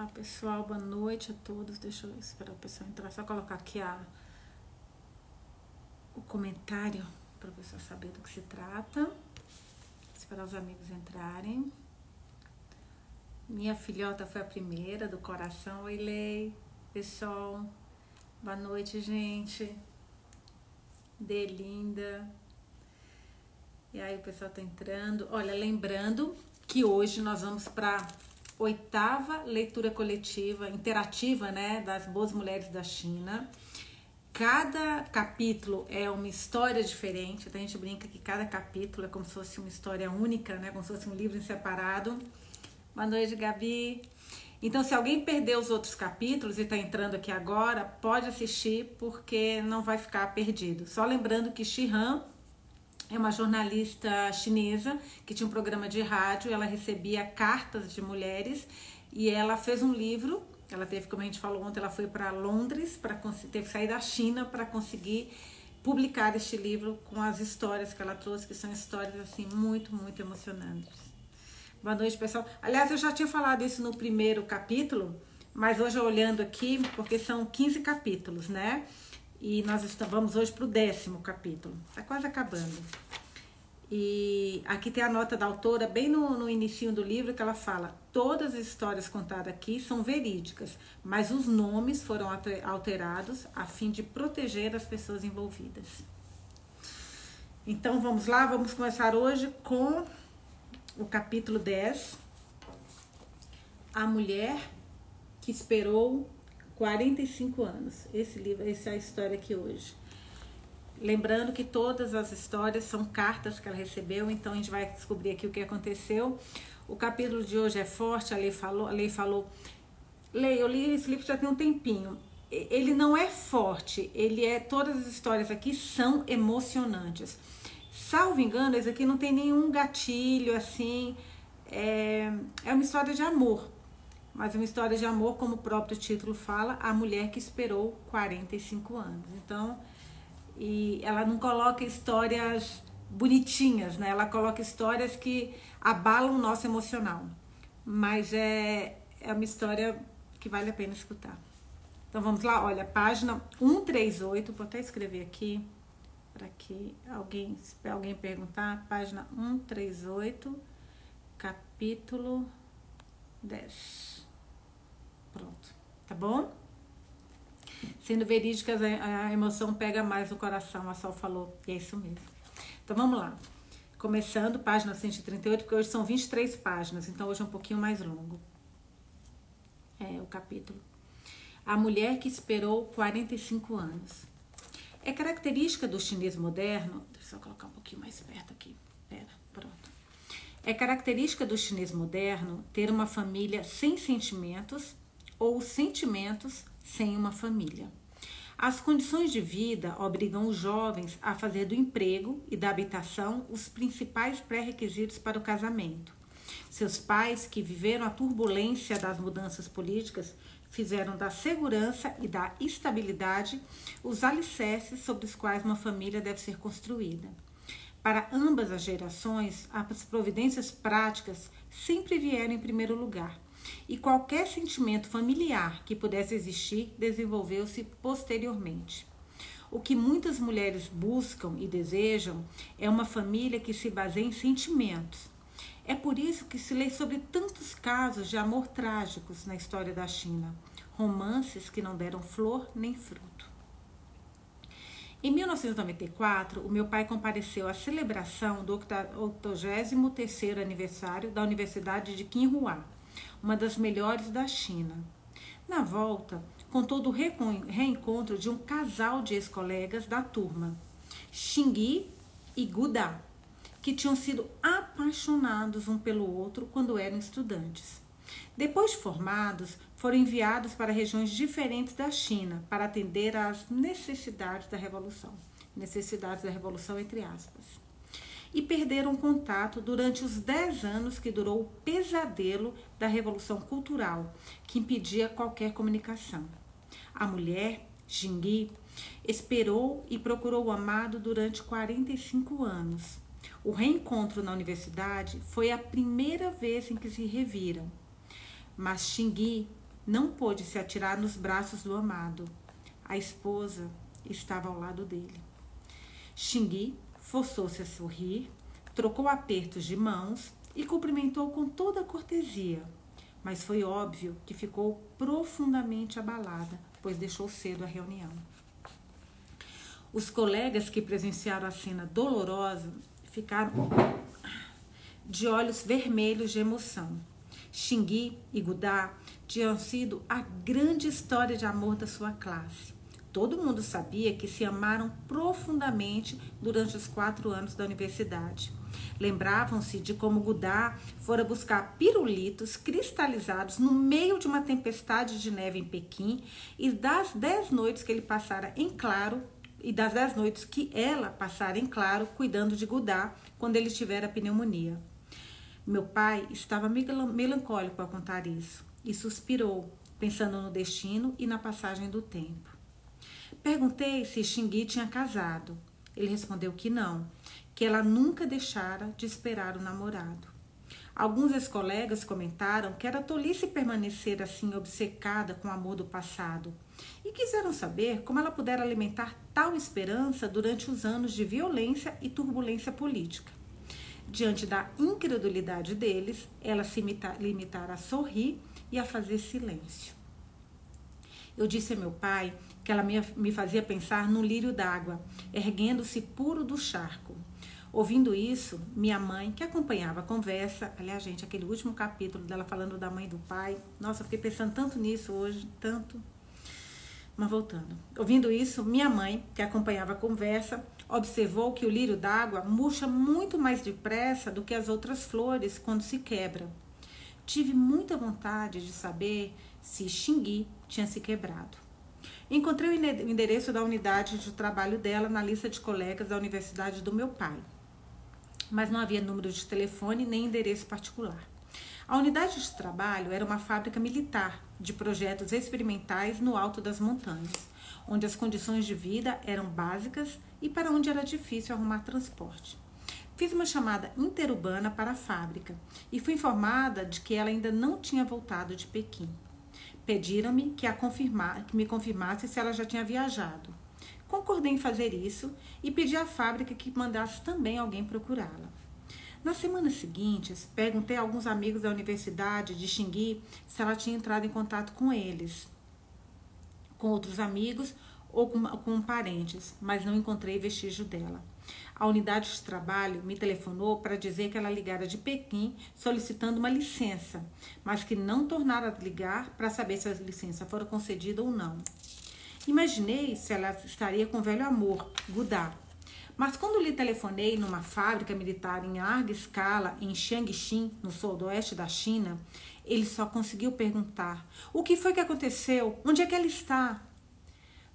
Olá pessoal, boa noite a todos. Deixa eu esperar o pessoal entrar. Só colocar aqui a, o comentário para o pessoal saber do que se trata. Esperar os amigos entrarem. Minha filhota foi a primeira do coração. Oi, Lei. Pessoal, boa noite, gente. Delinda. E aí, o pessoal tá entrando. Olha, lembrando que hoje nós vamos para oitava leitura coletiva interativa, né, das boas mulheres da China. Cada capítulo é uma história diferente. Então a gente brinca que cada capítulo é como se fosse uma história única, né, como se fosse um livro separado. Boa noite, Gabi. Então, se alguém perdeu os outros capítulos e está entrando aqui agora, pode assistir porque não vai ficar perdido. Só lembrando que Shihan é uma jornalista chinesa que tinha um programa de rádio, ela recebia cartas de mulheres e ela fez um livro. Ela teve, como a gente falou ontem, ela foi para Londres para teve que sair da China para conseguir publicar este livro com as histórias que ela trouxe, que são histórias assim muito, muito emocionantes. Boa noite, pessoal. Aliás, eu já tinha falado isso no primeiro capítulo, mas hoje olhando aqui, porque são 15 capítulos, né? E nós vamos hoje para o décimo capítulo. Está quase acabando. E aqui tem a nota da autora, bem no, no início do livro, que ela fala: todas as histórias contadas aqui são verídicas, mas os nomes foram alterados a fim de proteger as pessoas envolvidas. Então vamos lá, vamos começar hoje com o capítulo 10. A mulher que esperou 45 anos. Esse livro, essa é a história aqui hoje. Lembrando que todas as histórias são cartas que ela recebeu, então a gente vai descobrir aqui o que aconteceu. O capítulo de hoje é forte, a Lei falou, a Lei falou. Lei, eu li esse livro já tem um tempinho. Ele não é forte, ele é. Todas as histórias aqui são emocionantes. Salvo engano, esse aqui não tem nenhum gatilho assim. É, é uma história de amor mas uma história de amor, como o próprio título fala, a mulher que esperou 45 anos. Então, e ela não coloca histórias bonitinhas, né? Ela coloca histórias que abalam o nosso emocional. Mas é, é uma história que vale a pena escutar. Então vamos lá, olha, página 138, vou até escrever aqui para que alguém, alguém perguntar, página 138, capítulo 10. Pronto, tá bom? Sendo verídicas, a emoção pega mais no coração, a Sol falou, e é isso mesmo. Então vamos lá. Começando, página 138, porque hoje são 23 páginas, então hoje é um pouquinho mais longo. É o capítulo. A mulher que esperou 45 anos. É característica do chinês moderno. Deixa eu colocar um pouquinho mais perto aqui. É característica do chinês moderno ter uma família sem sentimentos ou sentimentos sem uma família. As condições de vida obrigam os jovens a fazer do emprego e da habitação os principais pré-requisitos para o casamento. Seus pais, que viveram a turbulência das mudanças políticas, fizeram da segurança e da estabilidade os alicerces sobre os quais uma família deve ser construída. Para ambas as gerações, as providências práticas sempre vieram em primeiro lugar e qualquer sentimento familiar que pudesse existir desenvolveu-se posteriormente. O que muitas mulheres buscam e desejam é uma família que se baseie em sentimentos. É por isso que se lê sobre tantos casos de amor trágicos na história da China, romances que não deram flor nem fruto. Em 1994, o meu pai compareceu à celebração do 83º aniversário da Universidade de Qinghua, uma das melhores da China. Na volta, contou do reencontro de um casal de ex-colegas da turma, Xingyi e Guda, que tinham sido apaixonados um pelo outro quando eram estudantes. Depois de formados, foram enviados para regiões diferentes da China para atender às necessidades da revolução. Necessidades da revolução, entre aspas e perderam contato durante os 10 anos que durou o pesadelo da Revolução Cultural, que impedia qualquer comunicação. A mulher, Jingui, esperou e procurou o amado durante 45 anos. O reencontro na universidade foi a primeira vez em que se reviram. Mas Xingui não pôde se atirar nos braços do amado. A esposa estava ao lado dele. Xingui forçou-se a sorrir, trocou apertos de mãos e cumprimentou com toda a cortesia. Mas foi óbvio que ficou profundamente abalada, pois deixou cedo a reunião. Os colegas que presenciaram a cena dolorosa ficaram de olhos vermelhos de emoção. Xingui e Gudá tinham sido a grande história de amor da sua classe. Todo mundo sabia que se amaram profundamente durante os quatro anos da universidade. Lembravam-se de como Gudá fora buscar pirulitos cristalizados no meio de uma tempestade de neve em Pequim e das dez noites que ele passara em claro e das dez noites que ela passara em claro cuidando de Gudá quando ele tivera pneumonia. Meu pai estava melancólico ao contar isso e suspirou, pensando no destino e na passagem do tempo. Perguntei se Xingui tinha casado. Ele respondeu que não, que ela nunca deixara de esperar o namorado. Alguns ex-colegas comentaram que era tolice permanecer assim obcecada com o amor do passado e quiseram saber como ela pudera alimentar tal esperança durante os anos de violência e turbulência política. Diante da incredulidade deles, ela se limitara a sorrir e a fazer silêncio. Eu disse a meu pai que ela me fazia pensar no lírio d'água, erguendo-se puro do charco. Ouvindo isso, minha mãe, que acompanhava a conversa, aliás, gente, aquele último capítulo dela falando da mãe e do pai, nossa, eu fiquei pensando tanto nisso hoje, tanto. Mas voltando. Ouvindo isso, minha mãe, que acompanhava a conversa, observou que o lírio d'água murcha muito mais depressa do que as outras flores quando se quebra. Tive muita vontade de saber se Xingui tinha se quebrado. Encontrei o endereço da unidade de trabalho dela na lista de colegas da universidade do meu pai, mas não havia número de telefone nem endereço particular. A unidade de trabalho era uma fábrica militar de projetos experimentais no alto das montanhas, onde as condições de vida eram básicas e para onde era difícil arrumar transporte. Fiz uma chamada interurbana para a fábrica e fui informada de que ela ainda não tinha voltado de Pequim. Pediram-me que, que me confirmasse se ela já tinha viajado. Concordei em fazer isso e pedi à fábrica que mandasse também alguém procurá-la. Nas semanas seguintes, perguntei a alguns amigos da universidade de Xingui se ela tinha entrado em contato com eles, com outros amigos ou com, com parentes, mas não encontrei vestígio dela. A unidade de trabalho me telefonou para dizer que ela ligara de Pequim solicitando uma licença, mas que não tornara a ligar para saber se a licença fora concedida ou não. Imaginei se ela estaria com o velho amor, Gudá. Mas quando lhe telefonei numa fábrica militar em larga escala em Xiangxin, no sudoeste da China, ele só conseguiu perguntar: O que foi que aconteceu? Onde é que ela está?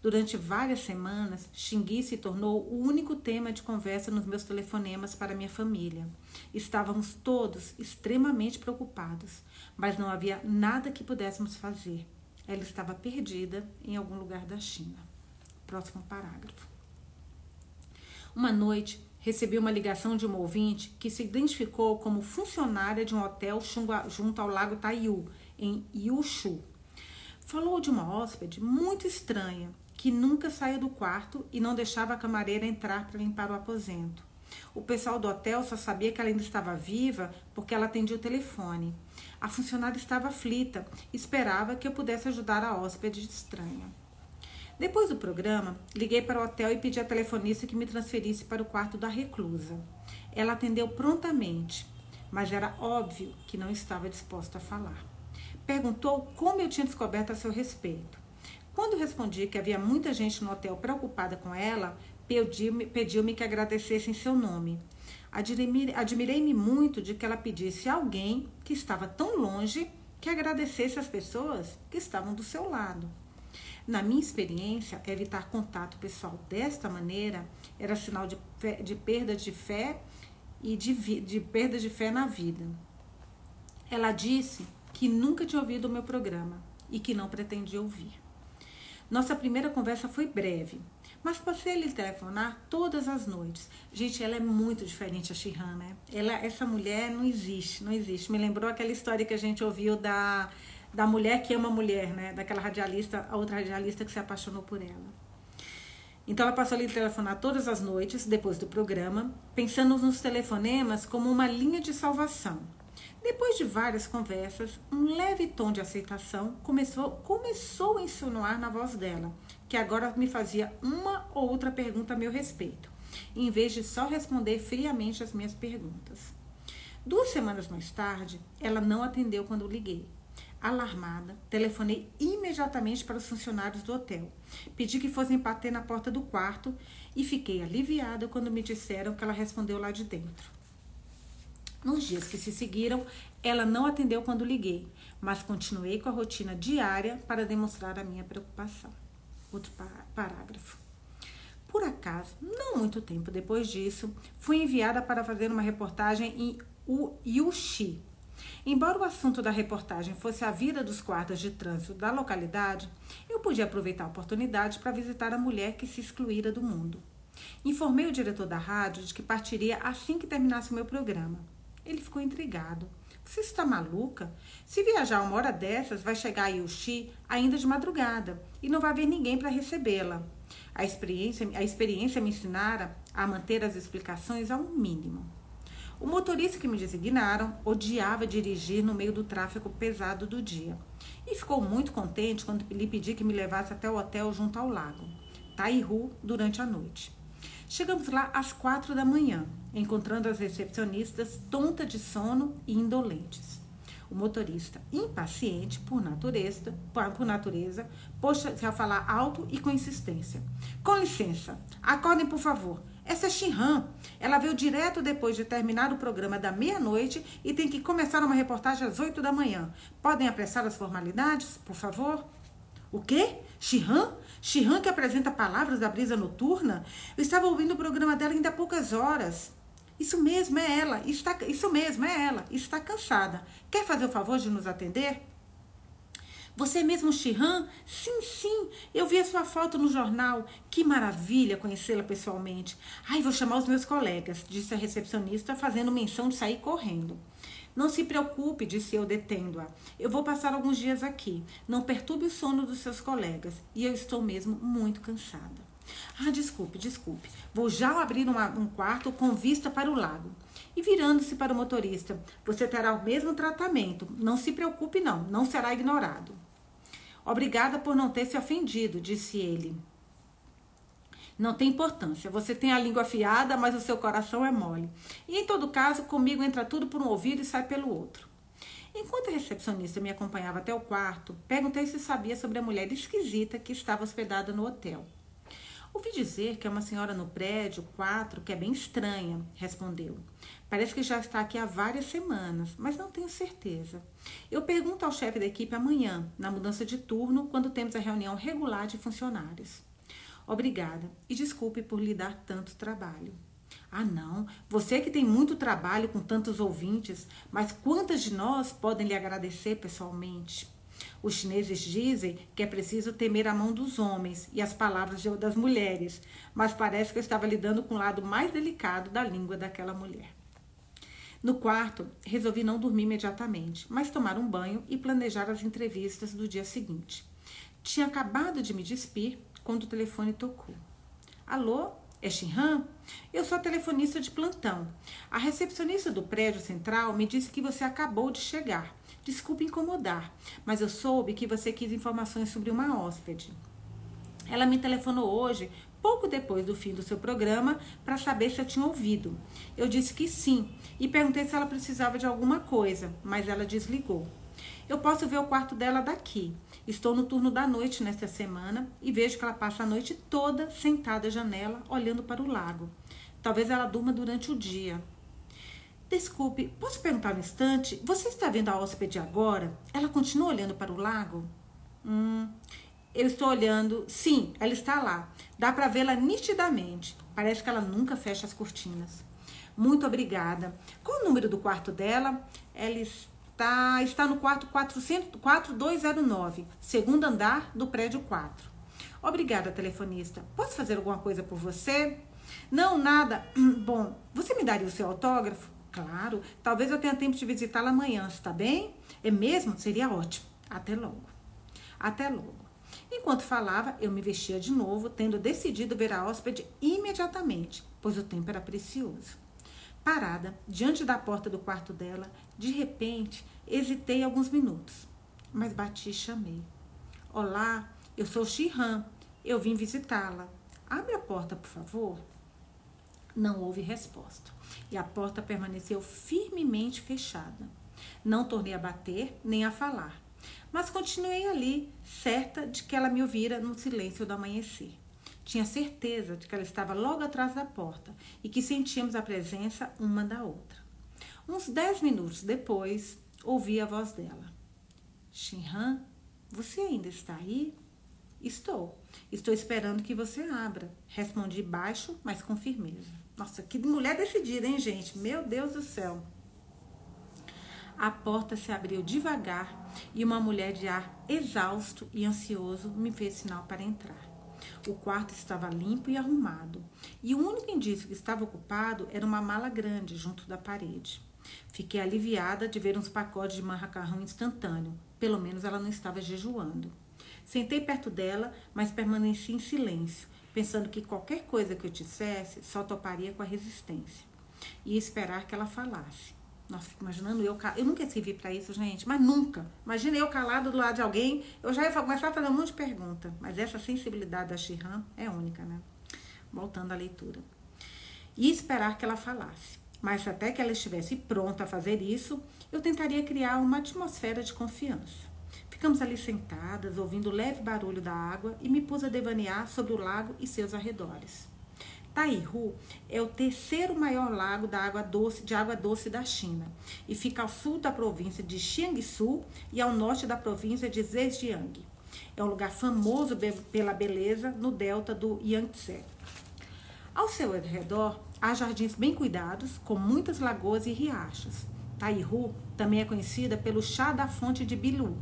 Durante várias semanas, Xingui se tornou o único tema de conversa nos meus telefonemas para minha família. Estávamos todos extremamente preocupados, mas não havia nada que pudéssemos fazer. Ela estava perdida em algum lugar da China. Próximo parágrafo. Uma noite, recebi uma ligação de uma ouvinte que se identificou como funcionária de um hotel junto ao lago Taiyu, em Yushu. Falou de uma hóspede muito estranha que nunca saía do quarto e não deixava a camareira entrar para limpar o aposento. O pessoal do hotel só sabia que ela ainda estava viva porque ela atendia o telefone. A funcionária estava aflita esperava que eu pudesse ajudar a hóspede estranha. Depois do programa, liguei para o hotel e pedi à telefonista que me transferisse para o quarto da reclusa. Ela atendeu prontamente, mas era óbvio que não estava disposta a falar. Perguntou como eu tinha descoberto a seu respeito. Quando respondi que havia muita gente no hotel preocupada com ela, pediu-me pediu que agradecesse em seu nome. Admirei-me muito de que ela pedisse a alguém que estava tão longe que agradecesse as pessoas que estavam do seu lado. Na minha experiência, evitar contato pessoal desta maneira era sinal de, de perda de fé e de, de perda de fé na vida. Ela disse que nunca tinha ouvido o meu programa e que não pretendia ouvir. Nossa primeira conversa foi breve, mas passei a lhe telefonar todas as noites. Gente, ela é muito diferente a Shihan, né? Ela, essa mulher não existe, não existe. Me lembrou aquela história que a gente ouviu da da mulher que ama mulher, né? Daquela radialista, a outra radialista que se apaixonou por ela. Então ela passou a telefonar todas as noites, depois do programa, pensando nos telefonemas como uma linha de salvação. Depois de várias conversas, um leve tom de aceitação começou, começou a insinuar na voz dela, que agora me fazia uma ou outra pergunta a meu respeito, em vez de só responder friamente as minhas perguntas. Duas semanas mais tarde, ela não atendeu quando liguei. Alarmada, telefonei imediatamente para os funcionários do hotel. Pedi que fossem bater na porta do quarto e fiquei aliviada quando me disseram que ela respondeu lá de dentro. Nos dias que se seguiram, ela não atendeu quando liguei, mas continuei com a rotina diária para demonstrar a minha preocupação. Outro parágrafo. Por acaso, não muito tempo depois disso, fui enviada para fazer uma reportagem em Yuxi, Embora o assunto da reportagem fosse a vida dos guardas de trânsito da localidade, eu podia aproveitar a oportunidade para visitar a mulher que se excluíra do mundo. Informei o diretor da rádio de que partiria assim que terminasse o meu programa. Ele ficou intrigado. Você está maluca? Se viajar uma hora dessas, vai chegar a Yuxi ainda de madrugada e não vai haver ninguém para recebê-la. A experiência, a experiência me ensinara a manter as explicações ao mínimo. O motorista que me designaram odiava dirigir no meio do tráfego pesado do dia e ficou muito contente quando lhe pedi que me levasse até o hotel junto ao lago, Taihu, durante a noite. Chegamos lá às quatro da manhã, encontrando as recepcionistas tontas de sono e indolentes. O motorista, impaciente por natureza, por natureza, pôs-se a falar alto e com insistência. Com licença, acordem, por favor. Essa é Shinhan. Ela veio direto depois de terminar o programa da meia-noite e tem que começar uma reportagem às oito da manhã. Podem apressar as formalidades, por favor? O quê? Shihan? Shihan que apresenta palavras da brisa noturna? Eu estava ouvindo o programa dela ainda há poucas horas. Isso mesmo, é ela. Está, isso mesmo, é ela. Está cansada. Quer fazer o favor de nos atender? Você é mesmo Shihan? Sim, sim, eu vi a sua foto no jornal. Que maravilha conhecê-la pessoalmente. Ai, vou chamar os meus colegas, disse a recepcionista, fazendo menção de sair correndo. Não se preocupe, disse eu, detendo-a. Eu vou passar alguns dias aqui. Não perturbe o sono dos seus colegas. E eu estou mesmo muito cansada. Ah, desculpe, desculpe. Vou já abrir uma, um quarto com vista para o lago. E virando-se para o motorista, você terá o mesmo tratamento. Não se preocupe, não. Não será ignorado. Obrigada por não ter se ofendido, disse ele. Não tem importância. Você tem a língua afiada, mas o seu coração é mole. E em todo caso, comigo entra tudo por um ouvido e sai pelo outro. Enquanto a recepcionista me acompanhava até o quarto, perguntei se sabia sobre a mulher esquisita que estava hospedada no hotel. Ouvi dizer que é uma senhora no prédio 4 que é bem estranha, respondeu. Parece que já está aqui há várias semanas, mas não tenho certeza. Eu pergunto ao chefe da equipe amanhã, na mudança de turno, quando temos a reunião regular de funcionários. Obrigada e desculpe por lhe dar tanto trabalho. Ah, não, você que tem muito trabalho com tantos ouvintes, mas quantas de nós podem lhe agradecer pessoalmente? Os chineses dizem que é preciso temer a mão dos homens e as palavras das mulheres, mas parece que eu estava lidando com o lado mais delicado da língua daquela mulher. No quarto, resolvi não dormir imediatamente, mas tomar um banho e planejar as entrevistas do dia seguinte. Tinha acabado de me despir quando o telefone tocou. Alô? É Shinhan? Eu sou a telefonista de plantão. A recepcionista do prédio central me disse que você acabou de chegar. Desculpe incomodar, mas eu soube que você quis informações sobre uma hóspede. Ela me telefonou hoje, pouco depois do fim do seu programa, para saber se eu tinha ouvido. Eu disse que sim e perguntei se ela precisava de alguma coisa, mas ela desligou. Eu posso ver o quarto dela daqui. Estou no turno da noite nesta semana e vejo que ela passa a noite toda sentada à janela, olhando para o lago. Talvez ela durma durante o dia. Desculpe, posso perguntar um instante? Você está vendo a hóspede agora? Ela continua olhando para o lago? Hum, eu estou olhando. Sim, ela está lá. Dá para vê-la nitidamente. Parece que ela nunca fecha as cortinas. Muito obrigada. Qual o número do quarto dela? Ela está, está no quarto 400, 4209, segundo andar do prédio 4. Obrigada, telefonista. Posso fazer alguma coisa por você? Não, nada. Bom, você me daria o seu autógrafo? Claro, talvez eu tenha tempo de visitá-la amanhã, está bem? É mesmo? Seria ótimo. Até logo. Até logo. Enquanto falava, eu me vestia de novo, tendo decidido ver a hóspede imediatamente, pois o tempo era precioso. Parada, diante da porta do quarto dela, de repente, hesitei alguns minutos, mas bati e chamei. Olá, eu sou Shihan. Eu vim visitá-la. Abre a porta, por favor. Não houve resposta e a porta permaneceu firmemente fechada. Não tornei a bater nem a falar, mas continuei ali, certa de que ela me ouvira no silêncio do amanhecer. Tinha certeza de que ela estava logo atrás da porta e que sentíamos a presença uma da outra. Uns dez minutos depois, ouvi a voz dela. Shinhan, você ainda está aí? Estou. Estou esperando que você abra. Respondi baixo, mas com firmeza. Nossa, que mulher decidida, hein, gente? Meu Deus do céu. A porta se abriu devagar e uma mulher de ar exausto e ansioso me fez sinal para entrar. O quarto estava limpo e arrumado, e o único indício que estava ocupado era uma mala grande junto da parede. Fiquei aliviada de ver uns pacotes de macarrão instantâneo. Pelo menos ela não estava jejuando. Sentei perto dela, mas permaneci em silêncio, pensando que qualquer coisa que eu dissesse só toparia com a resistência. E esperar que ela falasse. Nossa, imaginando eu. Eu nunca escrevi para isso, gente, mas nunca. Imagina eu calado do lado de alguém, eu já ia começar a fazer um monte de pergunta. Mas essa sensibilidade da Shihan é única, né? Voltando à leitura. E esperar que ela falasse. Mas até que ela estivesse pronta a fazer isso, eu tentaria criar uma atmosfera de confiança. Ficamos ali sentadas, ouvindo o leve barulho da água e me pus a devanear sobre o lago e seus arredores. Taihu é o terceiro maior lago da água doce, de água doce da China e fica ao sul da província de Jiangsu e ao norte da província de Zhejiang. É um lugar famoso pela beleza no delta do Yangtze. Ao seu redor, há jardins bem cuidados, com muitas lagoas e riachos. Taihu também é conhecida pelo chá da fonte de Bilu,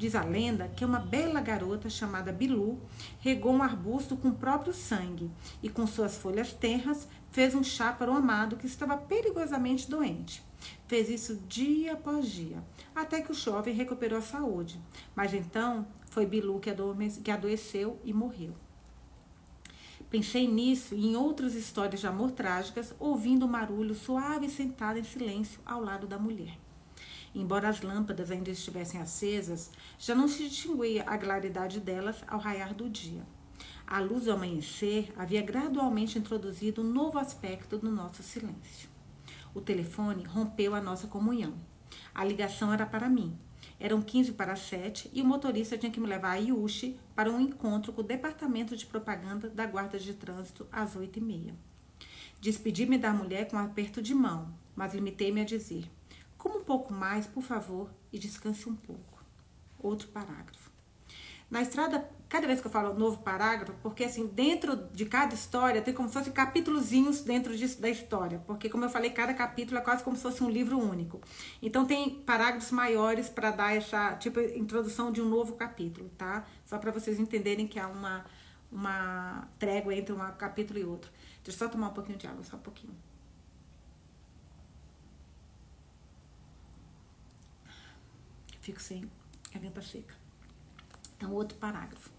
Diz a lenda que uma bela garota chamada Bilu regou um arbusto com o próprio sangue e, com suas folhas tenras, fez um chá para o amado que estava perigosamente doente. Fez isso dia após dia, até que o jovem recuperou a saúde. Mas então foi Bilu que adoeceu e morreu. Pensei nisso e em outras histórias de amor trágicas, ouvindo o marulho suave sentada em silêncio ao lado da mulher. Embora as lâmpadas ainda estivessem acesas, já não se distinguia a claridade delas ao raiar do dia. A luz do amanhecer havia gradualmente introduzido um novo aspecto no nosso silêncio. O telefone rompeu a nossa comunhão. A ligação era para mim. Eram 15 para 7 e o motorista tinha que me levar a Yushi para um encontro com o departamento de propaganda da Guarda de Trânsito às 8 e meia. Despedi-me da mulher com um aperto de mão, mas limitei-me a dizer: Coma um pouco mais, por favor, e descanse um pouco. Outro parágrafo. Na estrada, cada vez que eu falo novo parágrafo, porque assim, dentro de cada história tem como se fossem capítulozinhos dentro disso, da história, porque como eu falei, cada capítulo é quase como se fosse um livro único. Então tem parágrafos maiores para dar essa, tipo, introdução de um novo capítulo, tá? Só para vocês entenderem que há uma uma trégua entre um capítulo e outro. Deixa eu só tomar um pouquinho de água, só um pouquinho. Fico sem garganta seca. Então, outro parágrafo.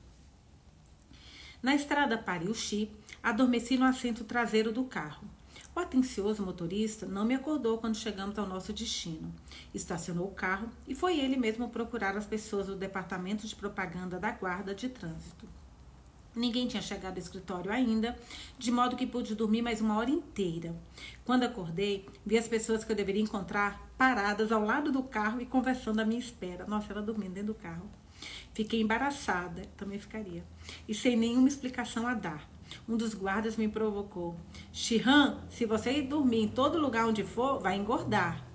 Na estrada para Yuxi, adormeci no assento traseiro do carro. O atencioso motorista não me acordou quando chegamos ao nosso destino. Estacionou o carro e foi ele mesmo procurar as pessoas do departamento de propaganda da guarda de trânsito. Ninguém tinha chegado ao escritório ainda, de modo que pude dormir mais uma hora inteira. Quando acordei, vi as pessoas que eu deveria encontrar paradas ao lado do carro e conversando à minha espera. Nossa, ela dormindo dentro do carro. Fiquei embaraçada, também ficaria, e sem nenhuma explicação a dar. Um dos guardas me provocou: Shihan, se você ir dormir em todo lugar onde for, vai engordar.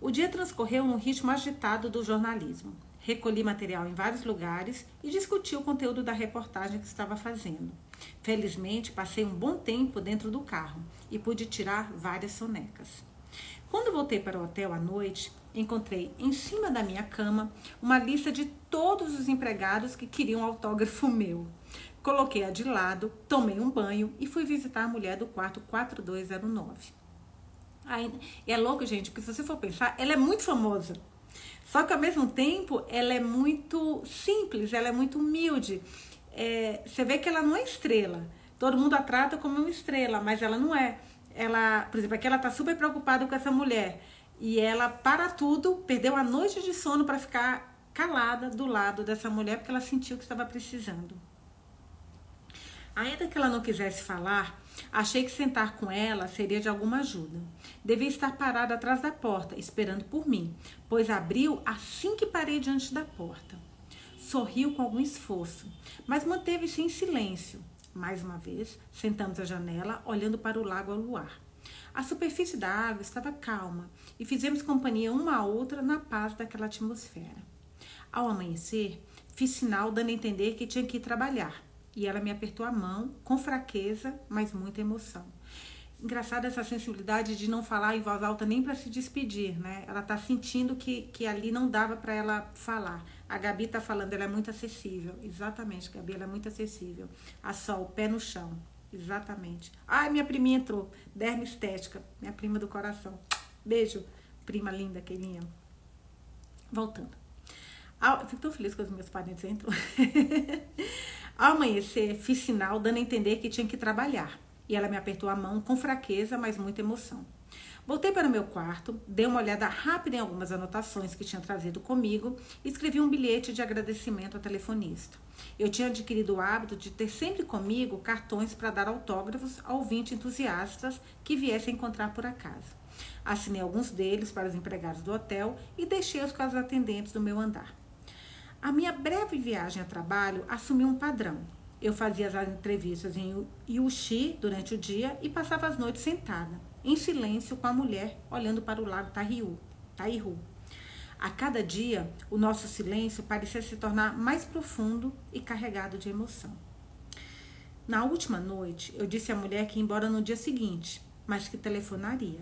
O dia transcorreu num ritmo agitado do jornalismo recolhi material em vários lugares e discuti o conteúdo da reportagem que estava fazendo. Felizmente, passei um bom tempo dentro do carro e pude tirar várias sonecas. Quando voltei para o hotel à noite, encontrei em cima da minha cama uma lista de todos os empregados que queriam autógrafo meu. Coloquei-a de lado, tomei um banho e fui visitar a mulher do quarto 4209. Aí, é louco, gente, porque se você for pensar, ela é muito famosa. Só que ao mesmo tempo ela é muito simples, ela é muito humilde. É, você vê que ela não é estrela. Todo mundo a trata como uma estrela, mas ela não é. Ela, por exemplo, aqui ela tá super preocupada com essa mulher. E ela, para tudo, perdeu a noite de sono para ficar calada do lado dessa mulher, porque ela sentiu que estava precisando. Ainda que ela não quisesse falar, achei que sentar com ela seria de alguma ajuda. Devia estar parada atrás da porta, esperando por mim, pois abriu assim que parei diante da porta. Sorriu com algum esforço, mas manteve-se em silêncio. Mais uma vez, sentamos à janela, olhando para o lago ao luar. A superfície da água estava calma e fizemos companhia uma à outra na paz daquela atmosfera. Ao amanhecer, fiz sinal dando a entender que tinha que ir trabalhar e ela me apertou a mão com fraqueza, mas muita emoção. Engraçada essa sensibilidade de não falar em voz alta nem para se despedir, né? Ela tá sentindo que, que ali não dava para ela falar. A Gabi tá falando, ela é muito acessível. Exatamente, Gabi, ela é muito acessível. A Sol, pé no chão. Exatamente. Ai, minha priminha entrou. Derma Estética, minha prima do coração. Beijo, prima linda, Keilinha. Voltando. Ah, fico tão feliz os meus parentes entram. Ao amanhecer, fiz sinal dando a entender que tinha que trabalhar. E ela me apertou a mão com fraqueza, mas muita emoção. Voltei para o meu quarto, dei uma olhada rápida em algumas anotações que tinha trazido comigo e escrevi um bilhete de agradecimento ao telefonista. Eu tinha adquirido o hábito de ter sempre comigo cartões para dar autógrafos a ouvintes entusiastas que viessem encontrar por acaso. Assinei alguns deles para os empregados do hotel e deixei-os com as atendentes do meu andar. A minha breve viagem a trabalho assumiu um padrão. Eu fazia as entrevistas em Yuxi durante o dia e passava as noites sentada, em silêncio com a mulher, olhando para o lago Taihu. A cada dia, o nosso silêncio parecia se tornar mais profundo e carregado de emoção. Na última noite, eu disse à mulher que ia embora no dia seguinte, mas que telefonaria.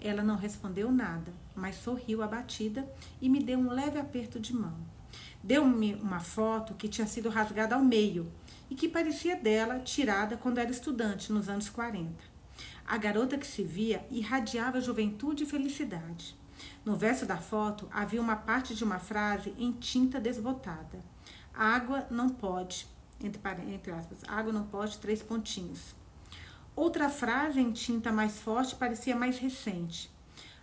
Ela não respondeu nada, mas sorriu abatida e me deu um leve aperto de mão. Deu-me uma foto que tinha sido rasgada ao meio e que parecia dela, tirada quando era estudante, nos anos 40. A garota que se via irradiava juventude e felicidade. No verso da foto havia uma parte de uma frase em tinta desbotada. Água não pode, entre, entre aspas, água não pode, três pontinhos. Outra frase em tinta mais forte parecia mais recente.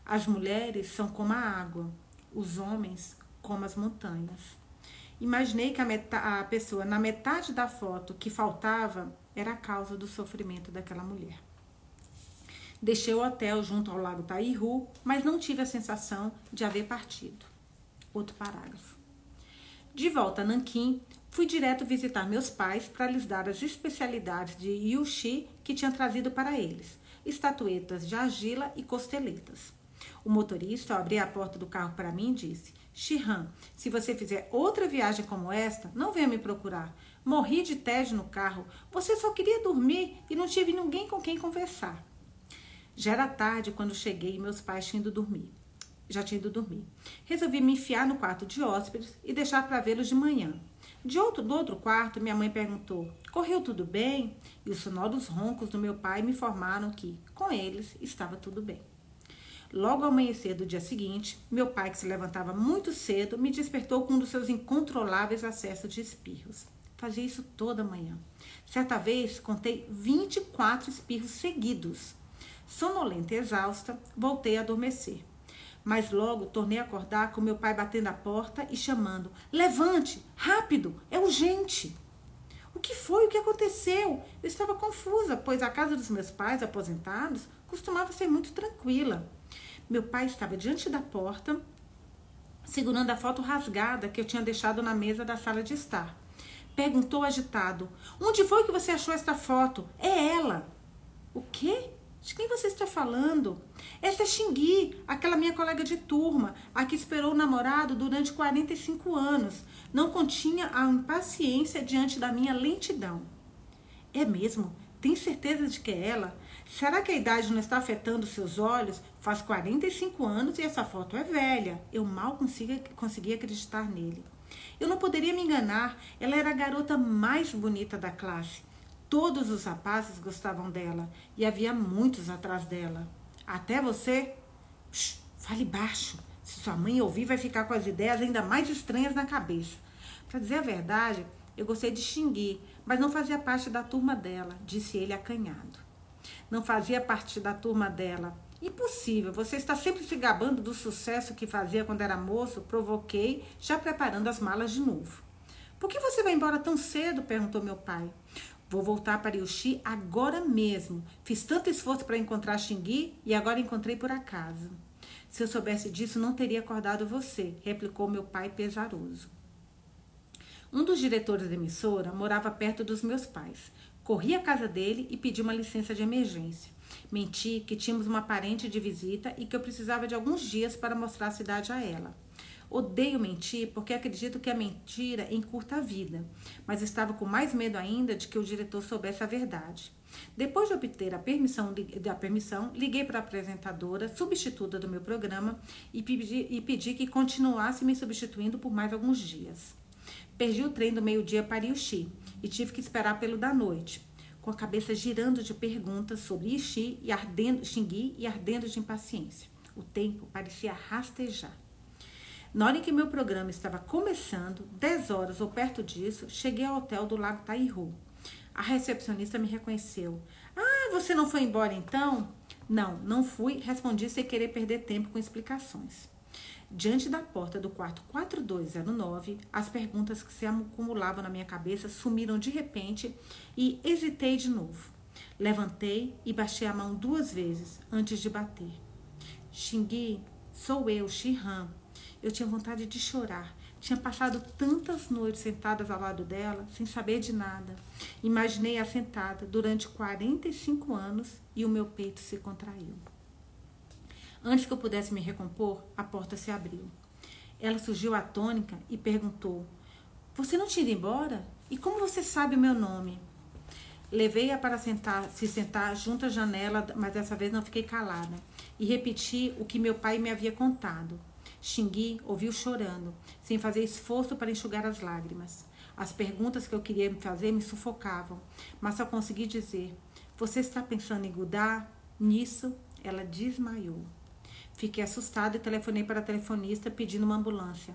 As mulheres são como a água, os homens como as montanhas. Imaginei que a, a pessoa na metade da foto que faltava era a causa do sofrimento daquela mulher. Deixei o hotel junto ao lago Taihu, mas não tive a sensação de haver partido. Outro parágrafo. De volta a Nanquim, fui direto visitar meus pais para lhes dar as especialidades de Yuxi que tinha trazido para eles: estatuetas de argila e costeletas. O motorista, ao abrir a porta do carro para mim, disse: Shihan, se você fizer outra viagem como esta, não venha me procurar. Morri de tédio no carro. Você só queria dormir e não tive ninguém com quem conversar. Já era tarde quando cheguei e meus pais tinham ido dormir. Já tinham ido dormir. Resolvi me enfiar no quarto de hóspedes e deixar para vê-los de manhã. De outro, do outro quarto, minha mãe perguntou: Correu tudo bem? E os sonoros roncos do meu pai me informaram que, com eles, estava tudo bem. Logo ao amanhecer do dia seguinte, meu pai, que se levantava muito cedo, me despertou com um dos seus incontroláveis acessos de espirros. Fazia isso toda manhã. Certa vez, contei 24 espirros seguidos. Sonolenta e exausta, voltei a adormecer. Mas logo tornei a acordar com meu pai batendo a porta e chamando: Levante, rápido, é urgente. O que foi? O que aconteceu? Eu estava confusa, pois a casa dos meus pais aposentados costumava ser muito tranquila. Meu pai estava diante da porta, segurando a foto rasgada que eu tinha deixado na mesa da sala de estar. Perguntou agitado: Onde foi que você achou esta foto? É ela. O quê? De quem você está falando? Essa é Xingui, aquela minha colega de turma, a que esperou o namorado durante 45 anos. Não continha a impaciência diante da minha lentidão. É mesmo? Tem certeza de que é ela? Será que a idade não está afetando seus olhos? Faz 45 anos e essa foto é velha. Eu mal consegui, consegui acreditar nele. Eu não poderia me enganar. Ela era a garota mais bonita da classe. Todos os rapazes gostavam dela e havia muitos atrás dela. Até você? Shh, fale baixo. Se sua mãe ouvir, vai ficar com as ideias ainda mais estranhas na cabeça. Para dizer a verdade, eu gostei de Xingui, mas não fazia parte da turma dela, disse ele acanhado. Não fazia parte da turma dela. Impossível, você está sempre se gabando do sucesso que fazia quando era moço, provoquei, já preparando as malas de novo. Por que você vai embora tão cedo? perguntou meu pai. Vou voltar para Yuxi agora mesmo. Fiz tanto esforço para encontrar Xingui e agora encontrei por acaso. Se eu soubesse disso, não teria acordado você, replicou meu pai pesaroso. Um dos diretores da emissora morava perto dos meus pais. Corri à casa dele e pedi uma licença de emergência. Menti que tínhamos uma parente de visita e que eu precisava de alguns dias para mostrar a cidade a ela. Odeio mentir porque acredito que a mentira encurta a vida, mas estava com mais medo ainda de que o diretor soubesse a verdade. Depois de obter a permissão, da permissão, liguei para a apresentadora, substituta do meu programa, e pedi, e pedi que continuasse me substituindo por mais alguns dias. Perdi o trem do meio-dia para Yuxi e tive que esperar pelo da noite, com a cabeça girando de perguntas sobre Ixi e ardendo, Xingui e ardendo de impaciência. O tempo parecia rastejar. Na hora em que meu programa estava começando, 10 horas ou perto disso, cheguei ao hotel do Lago Taihu. A recepcionista me reconheceu. Ah, você não foi embora então? Não, não fui, respondi sem querer perder tempo com explicações. Diante da porta do quarto 4209, as perguntas que se acumulavam na minha cabeça sumiram de repente e hesitei de novo. Levantei e baixei a mão duas vezes antes de bater. Xingui, sou eu, Shihan. Eu tinha vontade de chorar. Tinha passado tantas noites sentadas ao lado dela, sem saber de nada. Imaginei-a sentada durante 45 anos e o meu peito se contraiu. Antes que eu pudesse me recompor, a porta se abriu. Ela surgiu atônica e perguntou: Você não tinha ido embora? E como você sabe o meu nome? Levei-a para sentar, se sentar junto à janela, mas dessa vez não fiquei calada. E repeti o que meu pai me havia contado. Xingui ouviu chorando, sem fazer esforço para enxugar as lágrimas. As perguntas que eu queria fazer me sufocavam, mas só consegui dizer: Você está pensando em Gudar? Nisso, ela desmaiou. Fiquei assustada e telefonei para a telefonista pedindo uma ambulância.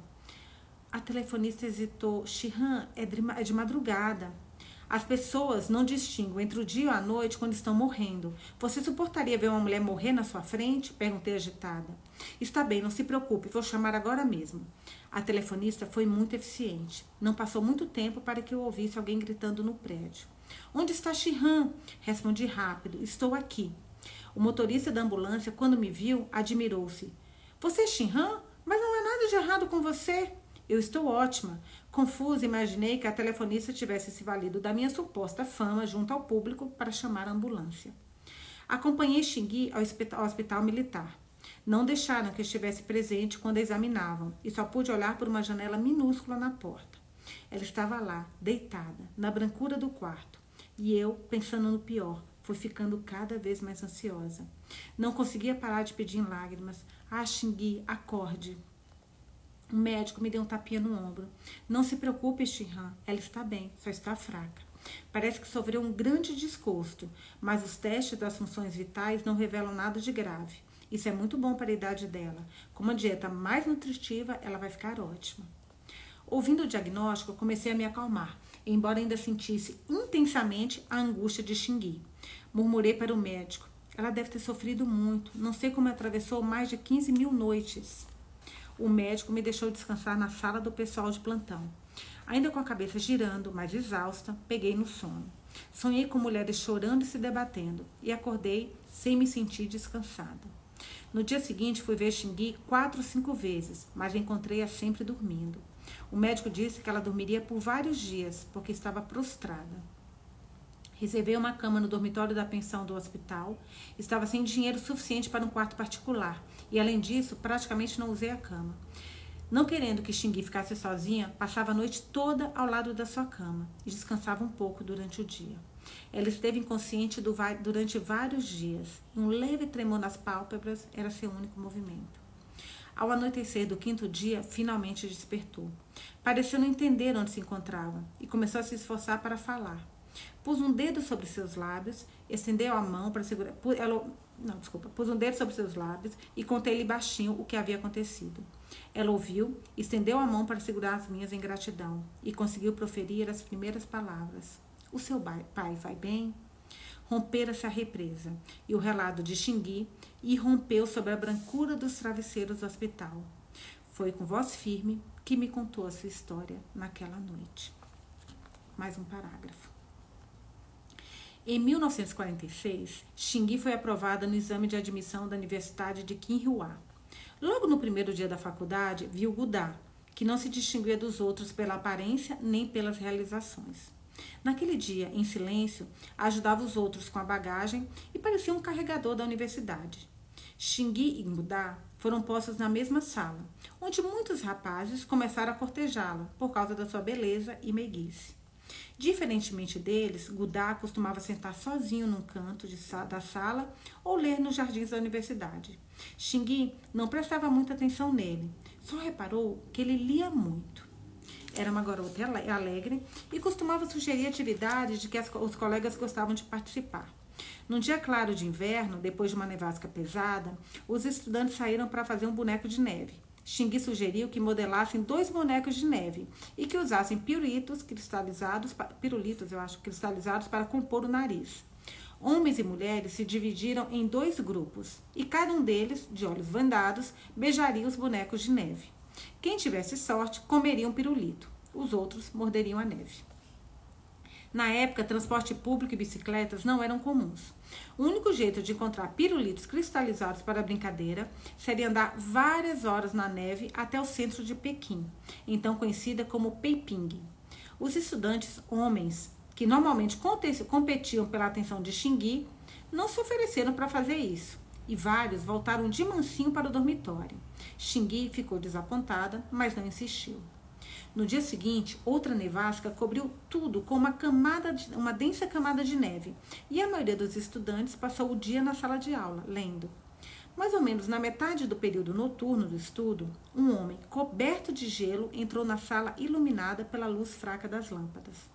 A telefonista hesitou. Shihan, é, é de madrugada. As pessoas não distinguem entre o dia e a noite quando estão morrendo. Você suportaria ver uma mulher morrer na sua frente? Perguntei agitada. Está bem, não se preocupe, vou chamar agora mesmo. A telefonista foi muito eficiente. Não passou muito tempo para que eu ouvisse alguém gritando no prédio. Onde está Shihan? Respondi rápido. Estou aqui. O motorista da ambulância, quando me viu, admirou-se. Você é Shinhan? Mas não há nada de errado com você. Eu estou ótima. Confusa, imaginei que a telefonista tivesse se valido da minha suposta fama junto ao público para chamar a ambulância. Acompanhei Xingui ao hospital, ao hospital militar. Não deixaram que estivesse presente quando a examinavam e só pude olhar por uma janela minúscula na porta. Ela estava lá, deitada, na brancura do quarto, e eu pensando no pior, Fui ficando cada vez mais ansiosa. Não conseguia parar de pedir em lágrimas. Ah, Xingui, acorde. O médico me deu um tapinha no ombro. Não se preocupe, Shihan. Ela está bem, só está fraca. Parece que sofreu um grande desgosto, mas os testes das funções vitais não revelam nada de grave. Isso é muito bom para a idade dela. Com uma dieta mais nutritiva, ela vai ficar ótima. Ouvindo o diagnóstico, comecei a me acalmar, embora ainda sentisse intensamente a angústia de Xingui. Murmurei para o médico. Ela deve ter sofrido muito. Não sei como atravessou mais de 15 mil noites. O médico me deixou descansar na sala do pessoal de plantão. Ainda com a cabeça girando, mas exausta, peguei no sono. Sonhei com mulheres chorando e se debatendo, e acordei sem me sentir descansada. No dia seguinte, fui ver Xingui quatro ou cinco vezes, mas encontrei-a sempre dormindo. O médico disse que ela dormiria por vários dias, porque estava prostrada. Reservei uma cama no dormitório da pensão do hospital. Estava sem dinheiro suficiente para um quarto particular. E além disso, praticamente não usei a cama. Não querendo que Xingui ficasse sozinha, passava a noite toda ao lado da sua cama e descansava um pouco durante o dia. Ela esteve inconsciente durante vários dias e um leve tremor nas pálpebras era seu único movimento. Ao anoitecer do quinto dia, finalmente despertou. Pareceu não entender onde se encontrava e começou a se esforçar para falar. Pus um dedo sobre seus lábios, estendeu a mão para segurar. Ela não, desculpa, pus um dedo sobre seus lábios e contei-lhe baixinho o que havia acontecido. Ela ouviu, estendeu a mão para segurar as minhas em gratidão e conseguiu proferir as primeiras palavras. O seu pai vai bem? Rompera-se a represa e o relado de Xingui irrompeu sobre a brancura dos travesseiros do hospital. Foi com voz firme que me contou a sua história naquela noite. Mais um parágrafo. Em 1946, Xingui foi aprovada no exame de admissão da Universidade de Qinghua. Logo no primeiro dia da faculdade, viu Gudá, que não se distinguia dos outros pela aparência nem pelas realizações. Naquele dia, em silêncio, ajudava os outros com a bagagem e parecia um carregador da universidade. Xingui e Gudá foram postos na mesma sala, onde muitos rapazes começaram a cortejá-la por causa da sua beleza e meiguice. Diferentemente deles, Gudá costumava sentar sozinho num canto de, da sala ou ler nos jardins da universidade. Xingui não prestava muita atenção nele, só reparou que ele lia muito. Era uma garota alegre e costumava sugerir atividades de que as, os colegas gostavam de participar. Num dia claro de inverno, depois de uma nevasca pesada, os estudantes saíram para fazer um boneco de neve. Xingui sugeriu que modelassem dois bonecos de neve e que usassem pirulitos cristalizados, pirulitos, eu acho, cristalizados para compor o nariz. Homens e mulheres se dividiram em dois grupos e cada um deles, de olhos vendados, beijaria os bonecos de neve. Quem tivesse sorte comeria um pirulito, os outros morderiam a neve. Na época, transporte público e bicicletas não eram comuns. O único jeito de encontrar pirulitos cristalizados para a brincadeira seria andar várias horas na neve até o centro de Pequim, então conhecida como Peiping. Os estudantes homens, que normalmente competiam pela atenção de Xingui, não se ofereceram para fazer isso, e vários voltaram de mansinho para o dormitório. Xingui ficou desapontada, mas não insistiu. No dia seguinte, outra nevasca cobriu tudo com uma camada, de, uma densa camada de neve, e a maioria dos estudantes passou o dia na sala de aula, lendo. Mais ou menos na metade do período noturno do estudo, um homem coberto de gelo entrou na sala iluminada pela luz fraca das lâmpadas.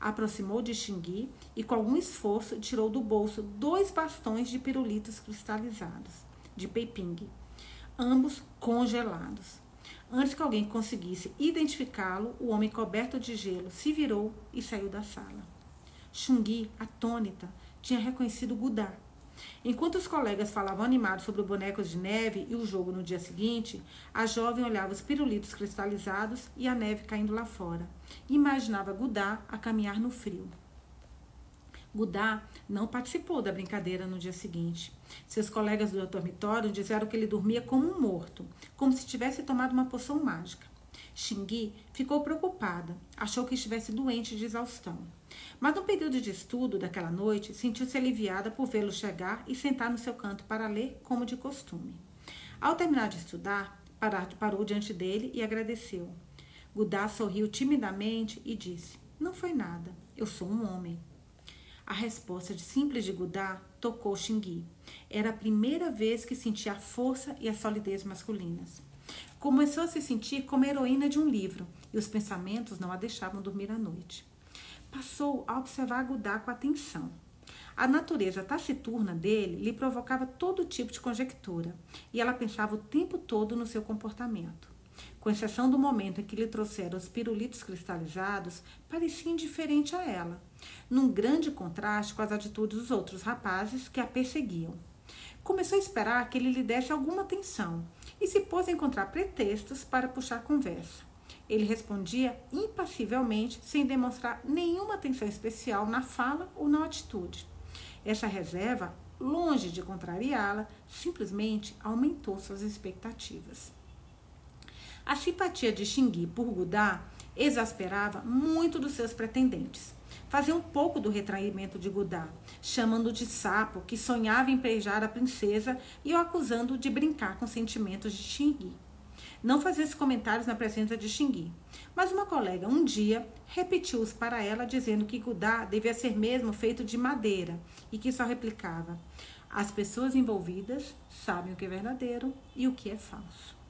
Aproximou de Xingui e, com algum esforço, tirou do bolso dois bastões de pirulitos cristalizados, de peiping, ambos congelados. Antes que alguém conseguisse identificá-lo, o homem coberto de gelo se virou e saiu da sala. Xungui, atônita, tinha reconhecido Gudá. Enquanto os colegas falavam animados sobre o boneco de neve e o jogo no dia seguinte, a jovem olhava os pirulitos cristalizados e a neve caindo lá fora. Imaginava Gudá a caminhar no frio. Gudá não participou da brincadeira no dia seguinte. Seus colegas do dormitório disseram que ele dormia como um morto, como se tivesse tomado uma poção mágica. Xingui ficou preocupada, achou que estivesse doente de exaustão. Mas no período de estudo daquela noite, sentiu-se aliviada por vê-lo chegar e sentar no seu canto para ler, como de costume. Ao terminar de estudar, parou diante dele e agradeceu. Gudá sorriu timidamente e disse: Não foi nada, eu sou um homem. A resposta de simples de Gudá tocou Xingui. Era a primeira vez que sentia a força e a solidez masculinas. Começou a se sentir como heroína de um livro e os pensamentos não a deixavam dormir à noite. Passou a observar Gudá com atenção. A natureza taciturna dele lhe provocava todo tipo de conjectura e ela pensava o tempo todo no seu comportamento. Com exceção do momento em que lhe trouxeram os pirulitos cristalizados, parecia indiferente a ela num grande contraste com as atitudes dos outros rapazes que a perseguiam. Começou a esperar que ele lhe desse alguma atenção e se pôs a encontrar pretextos para puxar conversa. Ele respondia impassivelmente, sem demonstrar nenhuma atenção especial na fala ou na atitude. Essa reserva, longe de contrariá-la, simplesmente aumentou suas expectativas. A simpatia de Xingui por Gudá exasperava muito dos seus pretendentes fazia um pouco do retraimento de Gudá, chamando de sapo que sonhava em beijar a princesa e o acusando de brincar com sentimentos de Xingui. Não fazia esses comentários na presença de Xingui, mas uma colega um dia repetiu-os para ela, dizendo que Gudá devia ser mesmo feito de madeira e que só replicava: As pessoas envolvidas sabem o que é verdadeiro e o que é falso.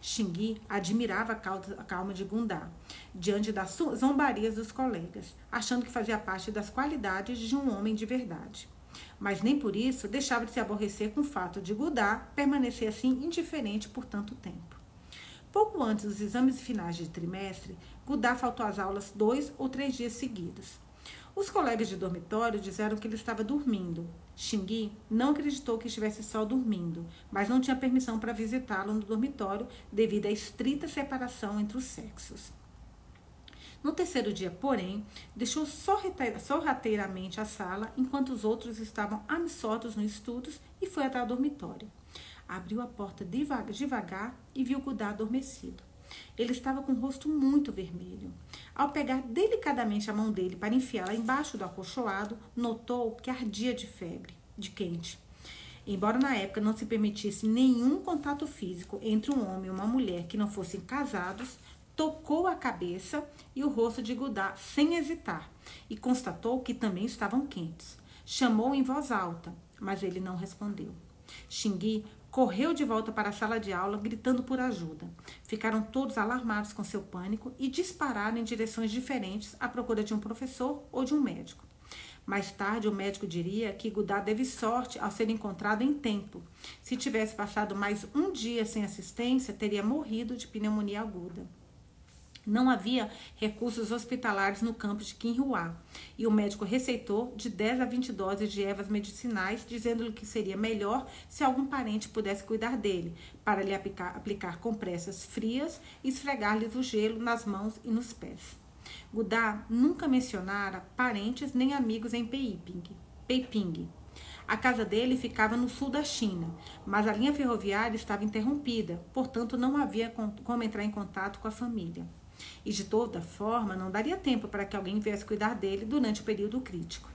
Xingui admirava a calma de Gundá, diante das zombarias dos colegas, achando que fazia parte das qualidades de um homem de verdade. mas nem por isso deixava de se aborrecer com o fato de Godard permanecer assim indiferente por tanto tempo. Pouco antes dos exames finais de trimestre, Godard faltou às aulas dois ou três dias seguidos. Os colegas de dormitório disseram que ele estava dormindo. Xingui não acreditou que estivesse só dormindo, mas não tinha permissão para visitá-lo no dormitório devido à estrita separação entre os sexos. No terceiro dia, porém, deixou sorrateiramente a sala enquanto os outros estavam absortos nos estudos e foi até o dormitório. Abriu a porta devagar e viu Godard adormecido. Ele estava com o rosto muito vermelho. Ao pegar delicadamente a mão dele para enfiá-la embaixo do acolchoado, notou que ardia de febre, de quente. Embora na época não se permitisse nenhum contato físico entre um homem e uma mulher que não fossem casados, tocou a cabeça e o rosto de Godard sem hesitar e constatou que também estavam quentes. Chamou em voz alta, mas ele não respondeu. Xingui correu de volta para a sala de aula gritando por ajuda. Ficaram todos alarmados com seu pânico e dispararam em direções diferentes à procura de um professor ou de um médico. Mais tarde, o médico diria que Godard teve sorte ao ser encontrado em tempo. Se tivesse passado mais um dia sem assistência, teria morrido de pneumonia aguda. Não havia recursos hospitalares no campus de Quinhua e o médico receitou de 10 a 20 doses de ervas medicinais, dizendo-lhe que seria melhor se algum parente pudesse cuidar dele, para lhe aplicar, aplicar compressas frias e esfregar-lhes o gelo nas mãos e nos pés. Godard nunca mencionara parentes nem amigos em Peiping. Peiping. A casa dele ficava no sul da China, mas a linha ferroviária estava interrompida, portanto não havia como entrar em contato com a família. E de toda forma, não daria tempo para que alguém viesse cuidar dele durante o período crítico.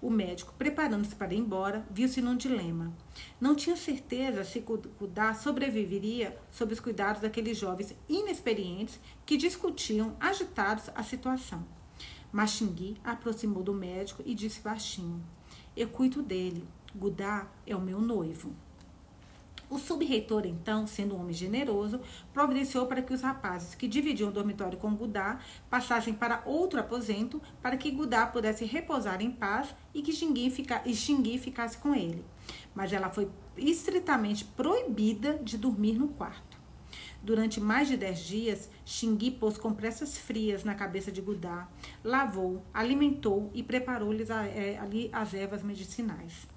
O médico, preparando-se para ir embora, viu-se num dilema. Não tinha certeza se Kudá sobreviveria sob os cuidados daqueles jovens inexperientes que discutiam, agitados, a situação. Maxingui aproximou do médico e disse baixinho: Eu cuido dele. Gudá é o meu noivo. O subreitor, então, sendo um homem generoso, providenciou para que os rapazes que dividiam o dormitório com Gudá passassem para outro aposento para que Gudá pudesse repousar em paz e que Xingui, fica, Xingui ficasse com ele. Mas ela foi estritamente proibida de dormir no quarto. Durante mais de dez dias, Xingui pôs compressas frias na cabeça de Gudá, lavou, alimentou e preparou-lhes eh, ali as ervas medicinais.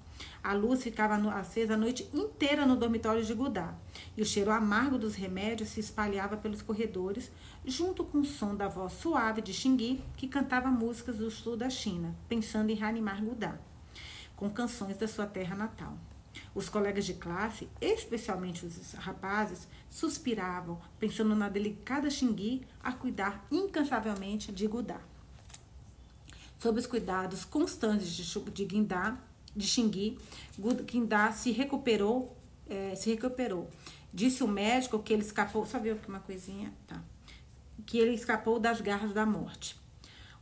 A luz ficava acesa a noite inteira no dormitório de Godard, e o cheiro amargo dos remédios se espalhava pelos corredores, junto com o som da voz suave de Xingui, que cantava músicas do sul da China, pensando em reanimar Godard, com canções da sua terra natal. Os colegas de classe, especialmente os rapazes, suspiravam, pensando na delicada Xingui a cuidar incansavelmente de Godard. Sob os cuidados constantes de, de Guindá, de Xingui, Guindá se recuperou, é, se recuperou. Disse o médico que ele escapou, só viu uma coisinha, tá? Que ele escapou das garras da morte.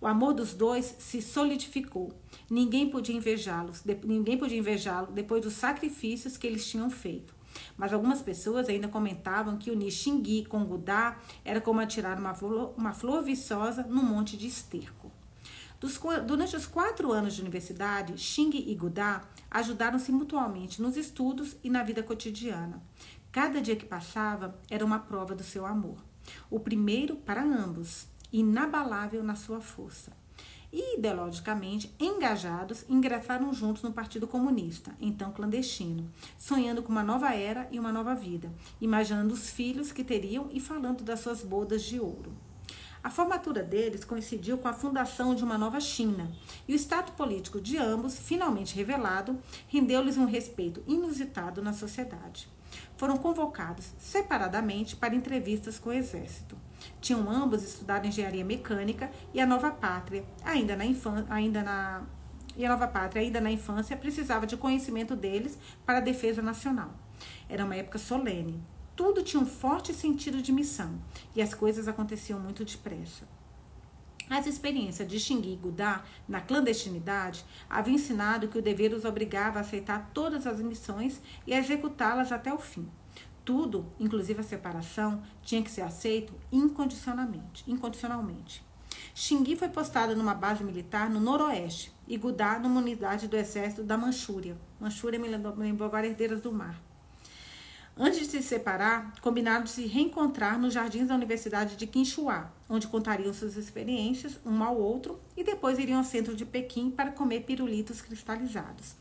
O amor dos dois se solidificou. Ninguém podia invejá-los, ninguém podia invejá-lo depois dos sacrifícios que eles tinham feito. Mas algumas pessoas ainda comentavam que unir Xingui com Gudá era como atirar uma flor, uma flor viçosa num monte de esterco. Dos, durante os quatro anos de universidade, Xing e Gudá ajudaram-se mutuamente nos estudos e na vida cotidiana. Cada dia que passava era uma prova do seu amor. O primeiro para ambos, inabalável na sua força. E, ideologicamente engajados, ingressaram juntos no Partido Comunista, então clandestino, sonhando com uma nova era e uma nova vida, imaginando os filhos que teriam e falando das suas bodas de ouro. A formatura deles coincidiu com a fundação de uma nova China, e o status político de ambos, finalmente revelado, rendeu-lhes um respeito inusitado na sociedade. Foram convocados separadamente para entrevistas com o exército. Tinham ambos estudado engenharia mecânica e a nova pátria, ainda na infância, ainda na e a nova pátria, ainda na infância, precisava de conhecimento deles para a defesa nacional. Era uma época solene tudo tinha um forte sentido de missão e as coisas aconteciam muito depressa. As experiências de Xingui e Gudá na clandestinidade haviam ensinado que o dever os obrigava a aceitar todas as missões e a executá-las até o fim. Tudo, inclusive a separação, tinha que ser aceito incondicionalmente. incondicionalmente. Xingui foi postada numa base militar no noroeste e Gudá numa unidade do exército da Manchúria. Manchúria me lembrou, agora Herdeiras do Mar. Antes de se separar, combinaram de se reencontrar nos jardins da Universidade de Quinchua, onde contariam suas experiências um ao outro e depois iriam ao centro de Pequim para comer pirulitos cristalizados.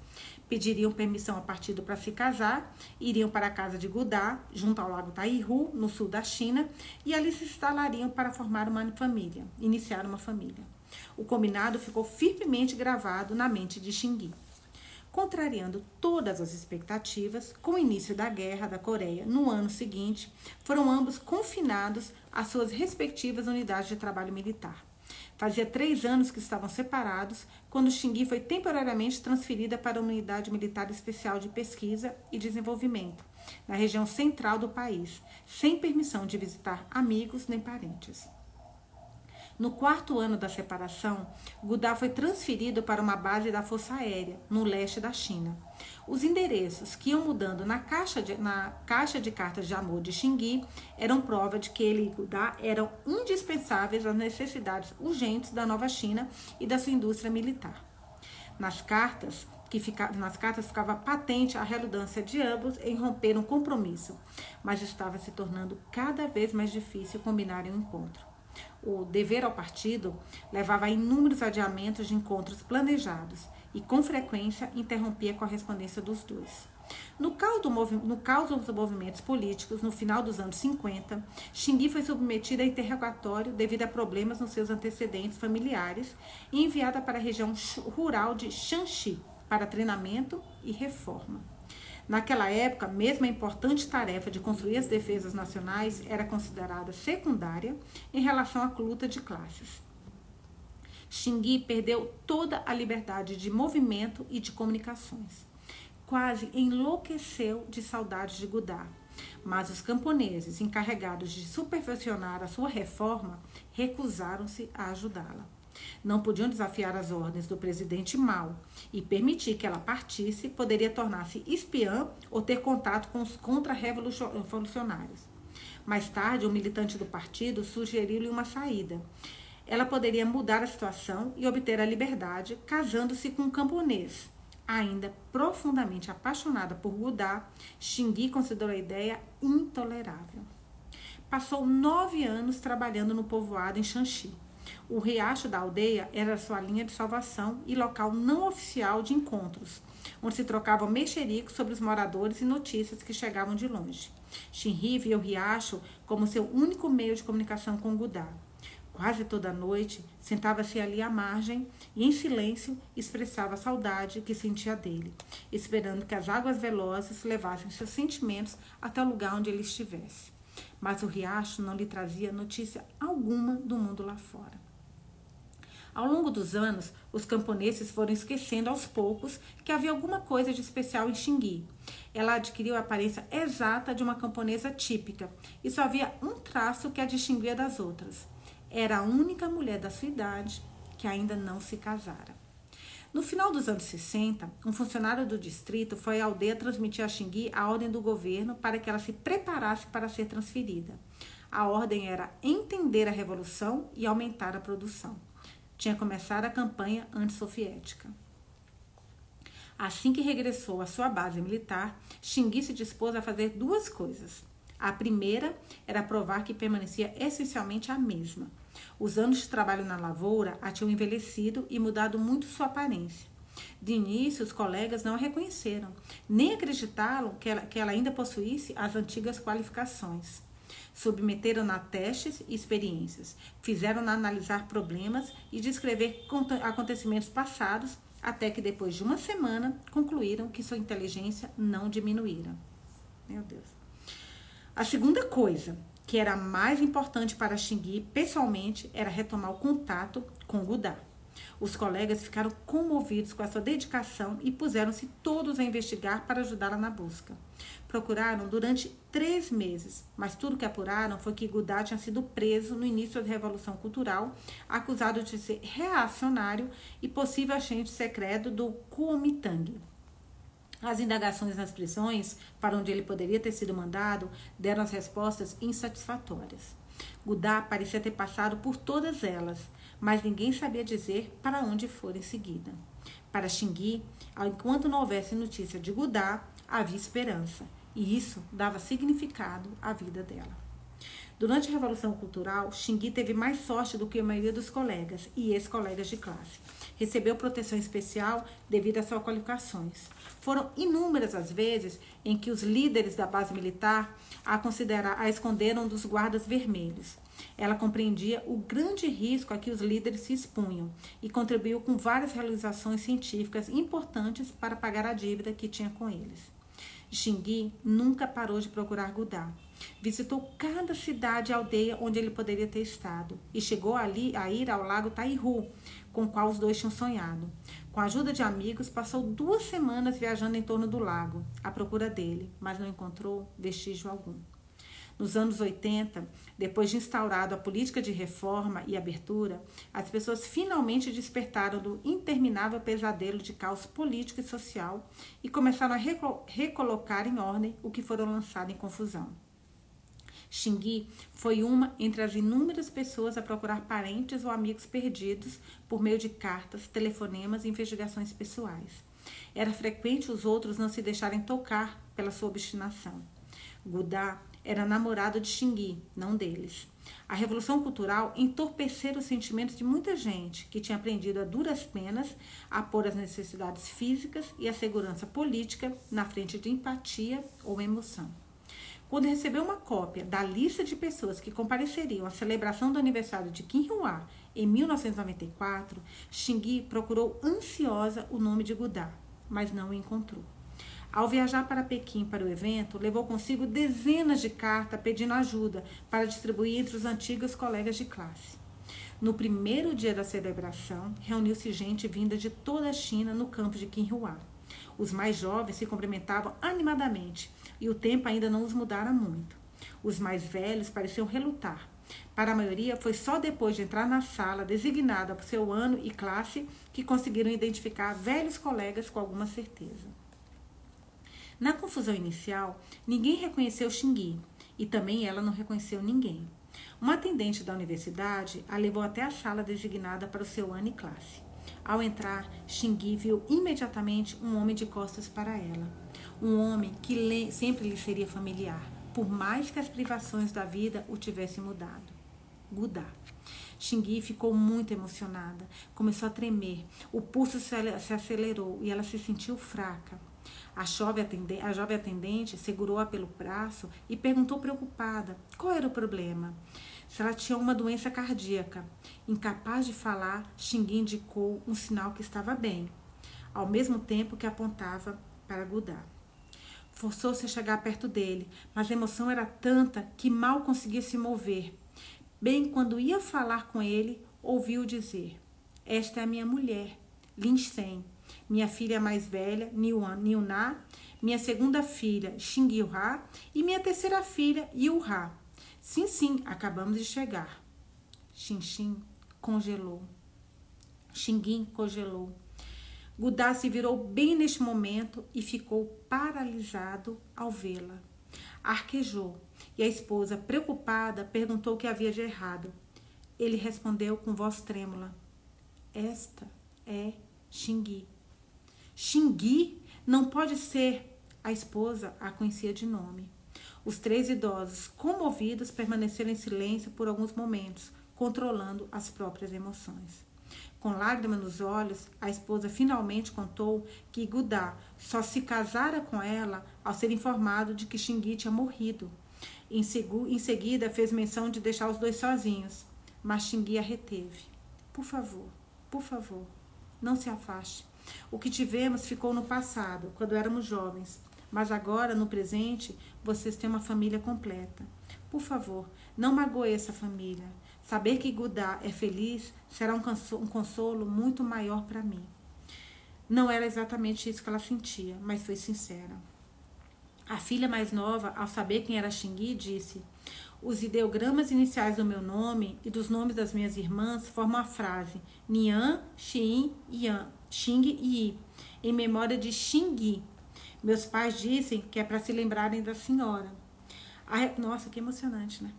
Pediriam permissão a partido para se casar, iriam para a casa de Gudá, junto ao lago Taihu, no sul da China, e ali se instalariam para formar uma família, iniciar uma família. O combinado ficou firmemente gravado na mente de Xingui. Contrariando todas as expectativas, com o início da Guerra da Coreia no ano seguinte, foram ambos confinados às suas respectivas unidades de trabalho militar. Fazia três anos que estavam separados quando Xingui foi temporariamente transferida para uma unidade militar especial de pesquisa e desenvolvimento, na região central do país, sem permissão de visitar amigos nem parentes. No quarto ano da separação, Gudá foi transferido para uma base da Força Aérea, no leste da China. Os endereços que iam mudando na caixa de, na caixa de cartas de amor de Xingui eram prova de que ele e Gudá eram indispensáveis às necessidades urgentes da nova China e da sua indústria militar. Nas cartas, que fica, nas cartas ficava patente a relutância de ambos em romper um compromisso, mas estava se tornando cada vez mais difícil combinar um encontro o dever ao partido levava a inúmeros adiamentos de encontros planejados e, com frequência, interrompia a correspondência dos dois. No caos, do no caos dos movimentos políticos, no final dos anos 50, Xingui foi submetida a interrogatório devido a problemas nos seus antecedentes familiares e enviada para a região rural de Shanxi para treinamento e reforma. Naquela época, mesmo a importante tarefa de construir as defesas nacionais era considerada secundária em relação à luta de classes. Xingui perdeu toda a liberdade de movimento e de comunicações. Quase enlouqueceu de saudades de Gudá. Mas os camponeses encarregados de supervisionar a sua reforma recusaram-se a ajudá-la. Não podiam desafiar as ordens do presidente Mao e permitir que ela partisse poderia tornar-se espiã ou ter contato com os contra-revolucionários. Mais tarde, um militante do partido sugeriu-lhe uma saída. Ela poderia mudar a situação e obter a liberdade casando-se com um camponês. Ainda profundamente apaixonada por Gudá, Xingui considerou a ideia intolerável. Passou nove anos trabalhando no povoado em Shanxi. O riacho da aldeia era sua linha de salvação e local não oficial de encontros, onde se trocavam mexericos sobre os moradores e notícias que chegavam de longe. Shinri via o riacho como seu único meio de comunicação com Gudá. Quase toda noite, sentava-se ali à margem e, em silêncio, expressava a saudade que sentia dele, esperando que as águas velozes levassem seus sentimentos até o lugar onde ele estivesse mas o riacho não lhe trazia notícia alguma do mundo lá fora. Ao longo dos anos, os camponeses foram esquecendo aos poucos que havia alguma coisa de especial em Xingui. Ela adquiriu a aparência exata de uma camponesa típica e só havia um traço que a distinguia das outras. Era a única mulher da sua idade que ainda não se casara. No final dos anos 60, um funcionário do distrito foi à aldeia transmitir a Xingui a ordem do governo para que ela se preparasse para ser transferida. A ordem era entender a revolução e aumentar a produção. Tinha começado a campanha antissoviética. Assim que regressou à sua base militar, Xingui se dispôs a fazer duas coisas. A primeira era provar que permanecia essencialmente a mesma, os anos de trabalho na lavoura a tinham envelhecido e mudado muito sua aparência. De início, os colegas não a reconheceram, nem acreditaram que ela, que ela ainda possuísse as antigas qualificações. Submeteram-na a testes e experiências, fizeram-na analisar problemas e descrever acontecimentos passados, até que depois de uma semana concluíram que sua inteligência não diminuíra. Meu Deus. A segunda coisa que era mais importante para Xingui, pessoalmente, era retomar o contato com Gudá. Os colegas ficaram comovidos com a sua dedicação e puseram-se todos a investigar para ajudá-la na busca. Procuraram durante três meses, mas tudo que apuraram foi que Gudá tinha sido preso no início da Revolução Cultural, acusado de ser reacionário e possível agente secreto do Kuomintang. As indagações nas prisões, para onde ele poderia ter sido mandado, deram as respostas insatisfatórias. Gudá parecia ter passado por todas elas, mas ninguém sabia dizer para onde for em seguida. Para Xingui, enquanto não houvesse notícia de Gudá, havia esperança, e isso dava significado à vida dela. Durante a Revolução Cultural, Xingui teve mais sorte do que a maioria dos colegas e ex-colegas de classe. Recebeu proteção especial devido às suas qualificações. Foram inúmeras as vezes em que os líderes da base militar a, a esconderam dos guardas vermelhos. Ela compreendia o grande risco a que os líderes se expunham e contribuiu com várias realizações científicas importantes para pagar a dívida que tinha com eles. Xingui nunca parou de procurar Gudá. Visitou cada cidade e aldeia onde ele poderia ter estado e chegou ali a ir ao lago Taihu, com o qual os dois tinham sonhado. Com a ajuda de amigos, passou duas semanas viajando em torno do lago, à procura dele, mas não encontrou vestígio algum. Nos anos 80, depois de instaurado a política de reforma e abertura, as pessoas finalmente despertaram do interminável pesadelo de caos político e social e começaram a recolocar em ordem o que foram lançado em confusão. Xingui foi uma entre as inúmeras pessoas a procurar parentes ou amigos perdidos por meio de cartas, telefonemas e investigações pessoais. Era frequente os outros não se deixarem tocar pela sua obstinação. Gudá era namorado de Xingui, não deles. A Revolução Cultural entorpecera os sentimentos de muita gente que tinha aprendido a duras penas a pôr as necessidades físicas e a segurança política na frente de empatia ou emoção. Quando recebeu uma cópia da lista de pessoas que compareceriam à celebração do aniversário de Kim Hua em 1994, Xingui procurou ansiosa o nome de Gudá, mas não o encontrou. Ao viajar para Pequim para o evento, levou consigo dezenas de cartas pedindo ajuda para distribuir entre os antigos colegas de classe. No primeiro dia da celebração, reuniu-se gente vinda de toda a China no campo de Qinghua. Os mais jovens se cumprimentavam animadamente e o tempo ainda não os mudara muito. Os mais velhos pareciam relutar. Para a maioria, foi só depois de entrar na sala designada por seu ano e classe que conseguiram identificar velhos colegas com alguma certeza. Na confusão inicial, ninguém reconheceu Xingui e também ela não reconheceu ninguém. Uma atendente da universidade a levou até a sala designada para o seu ano e classe. Ao entrar, Xingui viu imediatamente um homem de costas para ela um homem que sempre lhe seria familiar, por mais que as privações da vida o tivessem mudado. Gudá. Xingui ficou muito emocionada, começou a tremer, o pulso se acelerou e ela se sentiu fraca. A jovem, atendente, a jovem atendente segurou-a pelo braço e perguntou preocupada qual era o problema. Se ela tinha uma doença cardíaca. Incapaz de falar, Xingui indicou um sinal que estava bem, ao mesmo tempo que apontava para Gudá. Forçou-se a chegar perto dele, mas a emoção era tanta que mal conseguia se mover. Bem quando ia falar com ele, ouviu dizer: Esta é a minha mulher, Lin Shen, minha filha mais velha, Niuna, minha segunda filha, Xingyuha, e minha terceira filha, Yuha. Sim, sim, acabamos de chegar. Xinxin congelou. Xinguin congelou. Gudá se virou bem neste momento e ficou paralisado ao vê-la. Arquejou e a esposa, preocupada, perguntou o que havia de errado. Ele respondeu com voz trêmula: Esta é Xingui. Xingui não pode ser. A esposa a conhecia de nome. Os três idosos, comovidos, permaneceram em silêncio por alguns momentos, controlando as próprias emoções. Com lágrimas nos olhos, a esposa finalmente contou que Gudá só se casara com ela ao ser informado de que Xingui tinha morrido. Em, em seguida, fez menção de deixar os dois sozinhos, mas Xingui a reteve. Por favor, por favor, não se afaste. O que tivemos ficou no passado, quando éramos jovens, mas agora, no presente, vocês têm uma família completa. Por favor, não magoe essa família. Saber que Gudá é feliz será um um consolo muito maior para mim. Não era exatamente isso que ela sentia, mas foi sincera. A filha mais nova, ao saber quem era Xingui, disse: Os ideogramas iniciais do meu nome e dos nomes das minhas irmãs formam a frase Nian, Xin, Yan, Xing Yi, em memória de Xingui. Meus pais dizem que é para se lembrarem da senhora. A, nossa, que emocionante, né?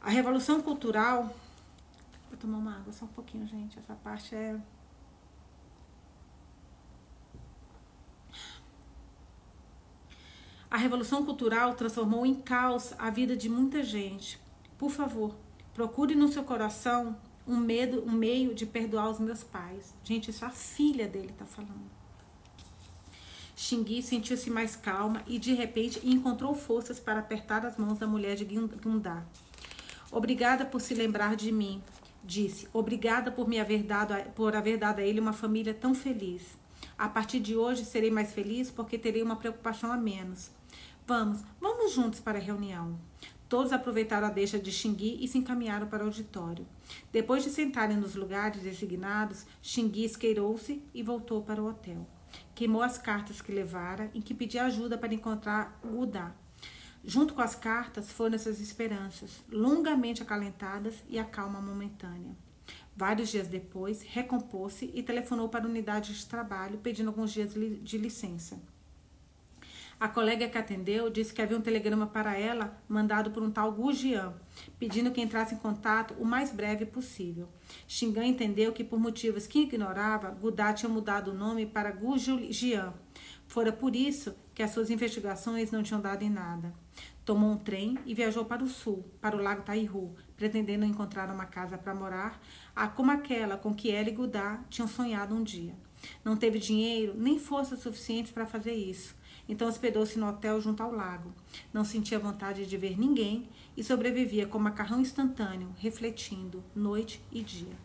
A revolução cultural. Vou tomar uma água só um pouquinho, gente. Essa parte é. A revolução cultural transformou em caos a vida de muita gente. Por favor, procure no seu coração um medo, um meio de perdoar os meus pais. Gente, isso a filha dele está falando. Xingui sentiu-se mais calma e de repente encontrou forças para apertar as mãos da mulher de Gundá. Obrigada por se lembrar de mim, disse. Obrigada por me haver dado, por haver dado a ele uma família tão feliz. A partir de hoje serei mais feliz porque terei uma preocupação a menos. Vamos, vamos juntos para a reunião. Todos aproveitaram a deixa de Xingui e se encaminharam para o auditório. Depois de sentarem nos lugares designados, Xingui esqueirou-se e voltou para o hotel. Queimou as cartas que levara, em que pedia ajuda para encontrar Gudá. Junto com as cartas foram essas esperanças, longamente acalentadas e a calma momentânea. Vários dias depois, recompôs-se e telefonou para a unidade de trabalho pedindo alguns dias de licença. A colega que atendeu disse que havia um telegrama para ela mandado por um tal Gujian, pedindo que entrasse em contato o mais breve possível. Xingan entendeu que, por motivos que ignorava, Gudá tinha mudado o nome para Gujian. Fora por isso que as suas investigações não tinham dado em nada. Tomou um trem e viajou para o sul, para o lago Taihu, pretendendo encontrar uma casa para morar, como aquela com que ela e Gudá tinham sonhado um dia. Não teve dinheiro nem força suficiente para fazer isso então hospedou-se no hotel junto ao lago. Não sentia vontade de ver ninguém e sobrevivia com macarrão instantâneo, refletindo noite e dia.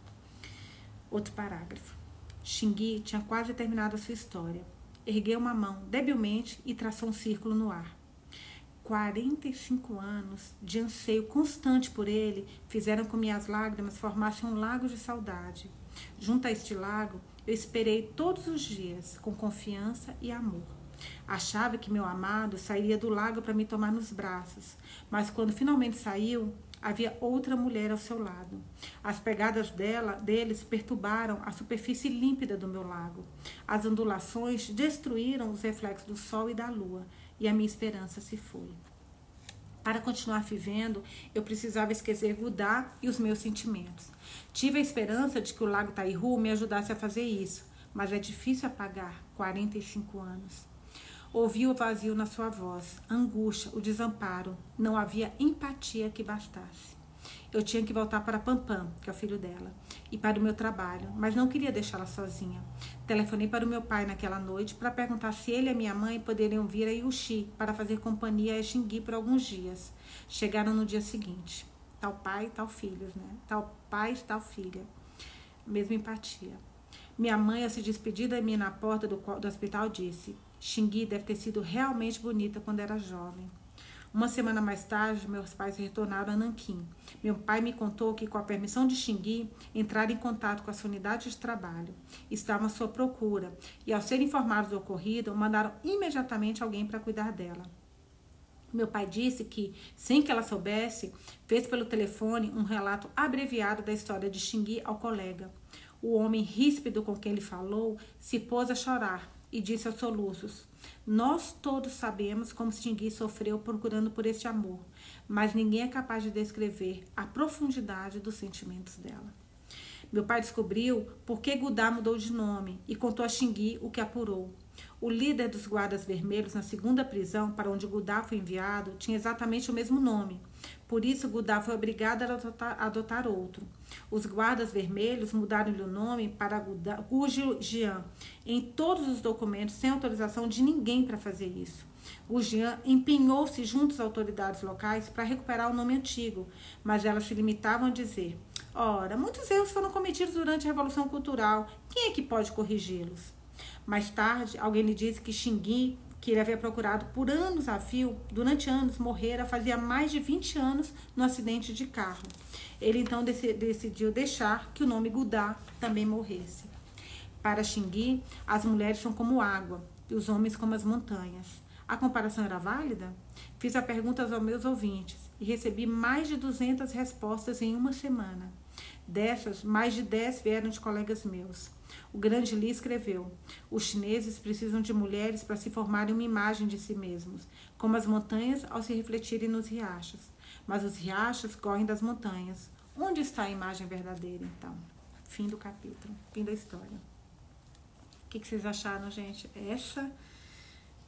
Outro parágrafo. Xingui tinha quase terminado a sua história. Ergueu uma mão debilmente e traçou um círculo no ar. 45 anos de anseio constante por ele fizeram com minhas lágrimas formassem um lago de saudade. Junto a este lago, eu esperei todos os dias, com confiança e amor. Achava que meu amado sairia do lago para me tomar nos braços, mas quando finalmente saiu, havia outra mulher ao seu lado. As pegadas dela, deles perturbaram a superfície límpida do meu lago. As ondulações destruíram os reflexos do sol e da lua, e a minha esperança se foi. Para continuar vivendo, eu precisava esquecer Gudá e os meus sentimentos. Tive a esperança de que o lago Taihu me ajudasse a fazer isso, mas é difícil apagar 45 anos. Ouvi o vazio na sua voz, a angústia, o desamparo. Não havia empatia que bastasse. Eu tinha que voltar para Pampam, que é o filho dela, e para o meu trabalho, mas não queria deixá-la sozinha. Telefonei para o meu pai naquela noite para perguntar se ele e a minha mãe poderiam vir a Yuxi para fazer companhia a Xingui por alguns dias. Chegaram no dia seguinte. Tal pai, tal filhos, né? Tal pai, tal filha. Mesma empatia. Minha mãe, ao se despedir de mim na porta do, do hospital, disse: Xingui deve ter sido realmente bonita quando era jovem. Uma semana mais tarde, meus pais retornaram a Nanquim. Meu pai me contou que, com a permissão de Xingui, entraram em contato com a sua unidade de trabalho. Estavam à sua procura e, ao ser informados do ocorrido, mandaram imediatamente alguém para cuidar dela. Meu pai disse que, sem que ela soubesse, fez pelo telefone um relato abreviado da história de Xingui ao colega. O homem ríspido com quem ele falou se pôs a chorar e disse aos soluços: Nós todos sabemos como Stingui sofreu procurando por este amor, mas ninguém é capaz de descrever a profundidade dos sentimentos dela. Meu pai descobriu por que Gudá mudou de nome e contou a Xingui o que apurou. O líder dos guardas vermelhos na segunda prisão para onde Gudá foi enviado tinha exatamente o mesmo nome. Por isso, Gudá foi obrigado a adotar, adotar outro. Os guardas vermelhos mudaram-lhe o nome para Gujian em todos os documentos, sem autorização de ninguém para fazer isso. Gujian empenhou-se junto às autoridades locais para recuperar o nome antigo, mas elas se limitavam a dizer: Ora, muitos erros foram cometidos durante a Revolução Cultural. Quem é que pode corrigi-los? Mais tarde, alguém lhe disse que Xingui que ele havia procurado por anos a fio, durante anos, morrera fazia mais de 20 anos no acidente de carro. Ele então decidiu deixar que o nome Gudá também morresse. Para Xingui, as mulheres são como água e os homens como as montanhas. A comparação era válida? Fiz a pergunta aos meus ouvintes e recebi mais de 200 respostas em uma semana. Dessas, mais de 10 vieram de colegas meus. O grande Li escreveu: Os chineses precisam de mulheres para se formarem uma imagem de si mesmos, como as montanhas ao se refletirem nos riachos. mas os riachos correm das montanhas. Onde está a imagem verdadeira, então? Fim do capítulo, fim da história. O que, que vocês acharam, gente? Essa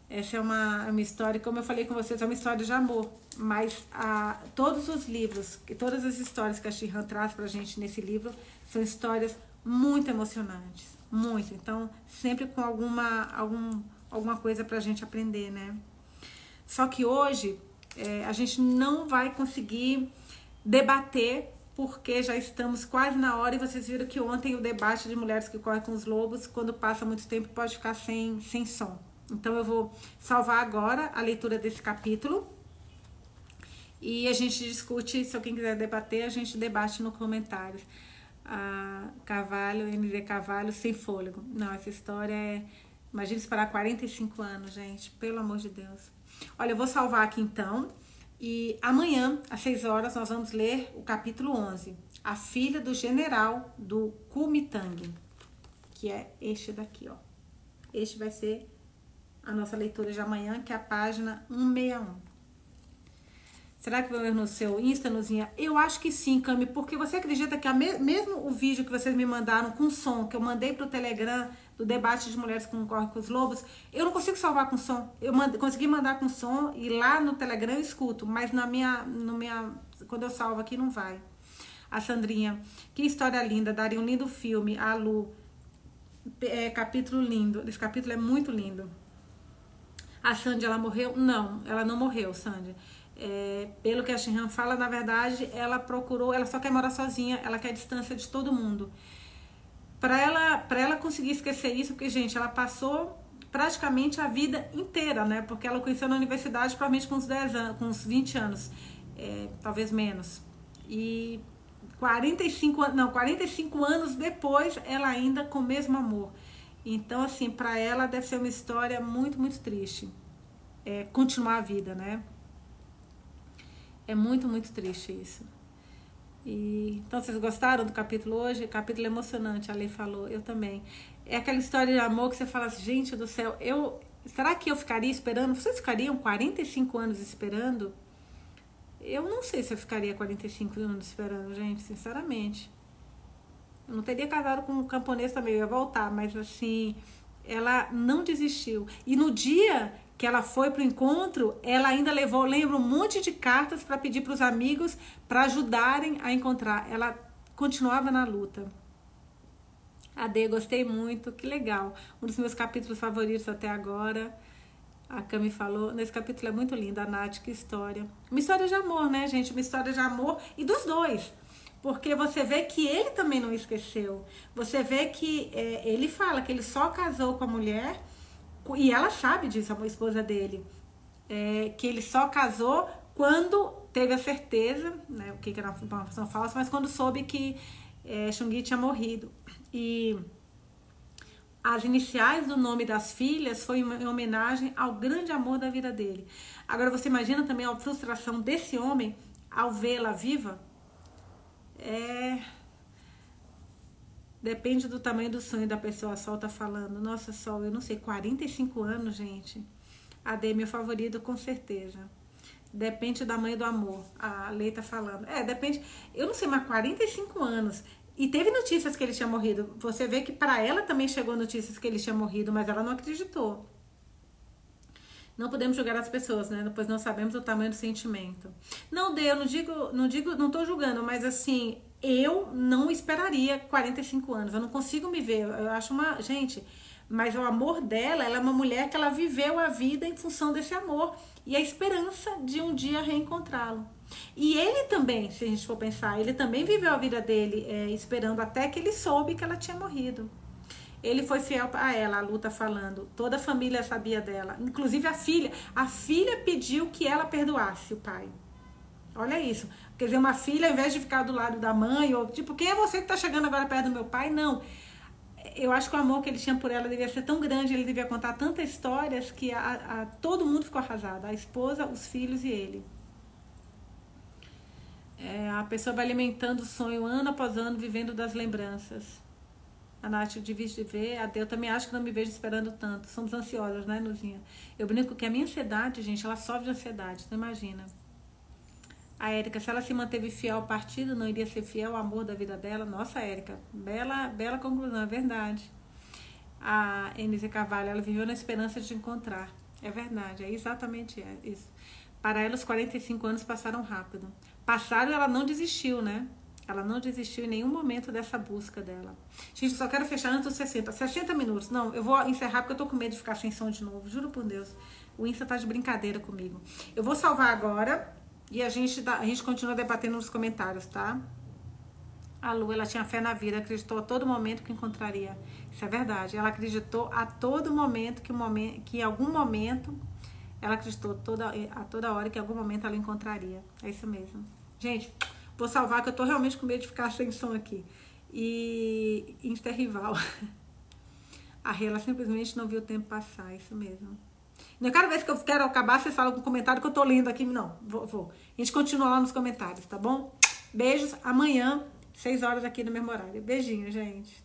essa é uma, uma história, como eu falei com vocês, é uma história de amor. Mas a, todos os livros, todas as histórias que a Shihan traz pra gente nesse livro são histórias muito emocionantes. Muito. Então, sempre com alguma, algum, alguma coisa pra gente aprender, né? Só que hoje é, a gente não vai conseguir debater porque já estamos quase na hora e vocês viram que ontem o debate de mulheres que correm com os lobos, quando passa muito tempo, pode ficar sem, sem som. Então eu vou salvar agora a leitura desse capítulo e a gente discute, se alguém quiser debater, a gente debate no comentários. Ah, Cavalho, MV Cavalho sem fôlego. Não, essa história é. Imagina esperar 45 anos, gente, pelo amor de Deus. Olha, eu vou salvar aqui então. E amanhã, às 6 horas, nós vamos ler o capítulo 11. A filha do general do Kumitang. Que é este daqui, ó. Este vai ser a nossa leitura de amanhã, que é a página 161. Será que vai no seu Insta, Nuzinha? Eu acho que sim, Cami, porque você acredita que me mesmo o vídeo que vocês me mandaram com som, que eu mandei pro Telegram, do debate de mulheres com corre com os lobos, eu não consigo salvar com som. Eu mand consegui mandar com som e lá no Telegram eu escuto, mas na minha, no minha, quando eu salvo aqui não vai. A Sandrinha, que história linda, daria um lindo filme. A Lu, é, capítulo lindo. Esse capítulo é muito lindo. A Sandy, ela morreu? Não, ela não morreu, Sandy. É, pelo que a Shinhan fala, na verdade, ela procurou, ela só quer morar sozinha, ela quer distância de todo mundo. Para ela, para ela conseguir esquecer isso, porque, gente, ela passou praticamente a vida inteira, né? Porque ela conheceu na universidade provavelmente com uns 10 anos, com uns 20 anos, é, talvez menos. E 45, não, 45 anos depois, ela ainda com o mesmo amor. Então, assim, para ela deve ser uma história muito, muito triste. É, continuar a vida, né? É muito, muito triste isso. E, então, vocês gostaram do capítulo hoje? Capítulo emocionante, a Lei falou, eu também. É aquela história de amor que você fala assim, gente do céu, eu. Será que eu ficaria esperando? Vocês ficariam 45 anos esperando? Eu não sei se eu ficaria 45 anos esperando, gente, sinceramente. Eu não teria casado com um camponês também, eu ia voltar, mas assim, ela não desistiu. E no dia que ela foi pro encontro, ela ainda levou, lembro, um monte de cartas para pedir para os amigos para ajudarem a encontrar. Ela continuava na luta. A D, gostei muito, que legal. Um dos meus capítulos favoritos até agora. A Cami falou, nesse capítulo é muito lindo, a Nath, que história. Uma história de amor, né, gente? Uma história de amor e dos dois. Porque você vê que ele também não esqueceu. Você vê que é, ele fala que ele só casou com a mulher, e ela sabe disso, a esposa dele, é, que ele só casou quando teve a certeza, né, o que, que era uma informação falsa, mas quando soube que é, Xungui tinha morrido. E as iniciais do nome das filhas foi em homenagem ao grande amor da vida dele. Agora você imagina também a frustração desse homem ao vê-la viva? é. Depende do tamanho do sonho da pessoa. A Sol tá falando. Nossa, Sol, eu não sei, 45 anos, gente. A D é meu favorito, com certeza. Depende do tamanho do amor. A Lei tá falando. É, depende. Eu não sei, mas 45 anos. E teve notícias que ele tinha morrido. Você vê que para ela também chegou notícias que ele tinha morrido, mas ela não acreditou. Não podemos julgar as pessoas, né? Pois não sabemos o tamanho do sentimento. Não, Dê, eu não digo, não digo, não tô julgando, mas assim, eu não esperaria 45 anos. Eu não consigo me ver. Eu acho uma. Gente, mas o amor dela, ela é uma mulher que ela viveu a vida em função desse amor e a esperança de um dia reencontrá-lo. E ele também, se a gente for pensar, ele também viveu a vida dele é, esperando até que ele soube que ela tinha morrido. Ele foi fiel a ela, a luta falando. Toda a família sabia dela, inclusive a filha. A filha pediu que ela perdoasse o pai. Olha isso. Quer dizer, uma filha, ao invés de ficar do lado da mãe, ou tipo, quem é você que está chegando agora perto do meu pai? Não. Eu acho que o amor que ele tinha por ela devia ser tão grande, ele devia contar tantas histórias que a, a todo mundo ficou arrasado. A esposa, os filhos e ele. É, a pessoa vai alimentando o sonho ano após ano, vivendo das lembranças. A Nath difícil de ver. A eu também acho que não me vejo esperando tanto. Somos ansiosas, né, Nuzinha? Eu brinco que a minha ansiedade, gente, ela sofre de ansiedade, você imagina. A Érica, se ela se manteve fiel ao partido, não iria ser fiel ao amor da vida dela? Nossa, Érica, bela, bela conclusão, é verdade. A NZ Carvalho, ela viveu na esperança de encontrar. É verdade, é exatamente isso. Para ela, os 45 anos passaram rápido. Passaram ela não desistiu, né? Ela não desistiu em nenhum momento dessa busca dela. Gente, só quero fechar antes dos 60. 60 minutos. Não, eu vou encerrar porque eu tô com medo de ficar sem som de novo. Juro por Deus. O Insta tá de brincadeira comigo. Eu vou salvar agora e a gente, dá, a gente continua debatendo nos comentários, tá? A Lu, ela tinha fé na vida, acreditou a todo momento que encontraria. Isso é verdade. Ela acreditou a todo momento que, momento, que em algum momento, ela acreditou toda, a toda hora que em algum momento ela encontraria. É isso mesmo. Gente, Vou salvar, que eu tô realmente com medo de ficar sem som aqui. E Insta rival. A Rê, ela simplesmente não viu o tempo passar, isso mesmo. Não, cada vez que eu quero acabar, vocês falam com um comentário que eu tô lendo aqui. Não, vou, vou. A gente continua lá nos comentários, tá bom? Beijos. Amanhã, 6 horas aqui no mesmo horário. Beijinho, gente.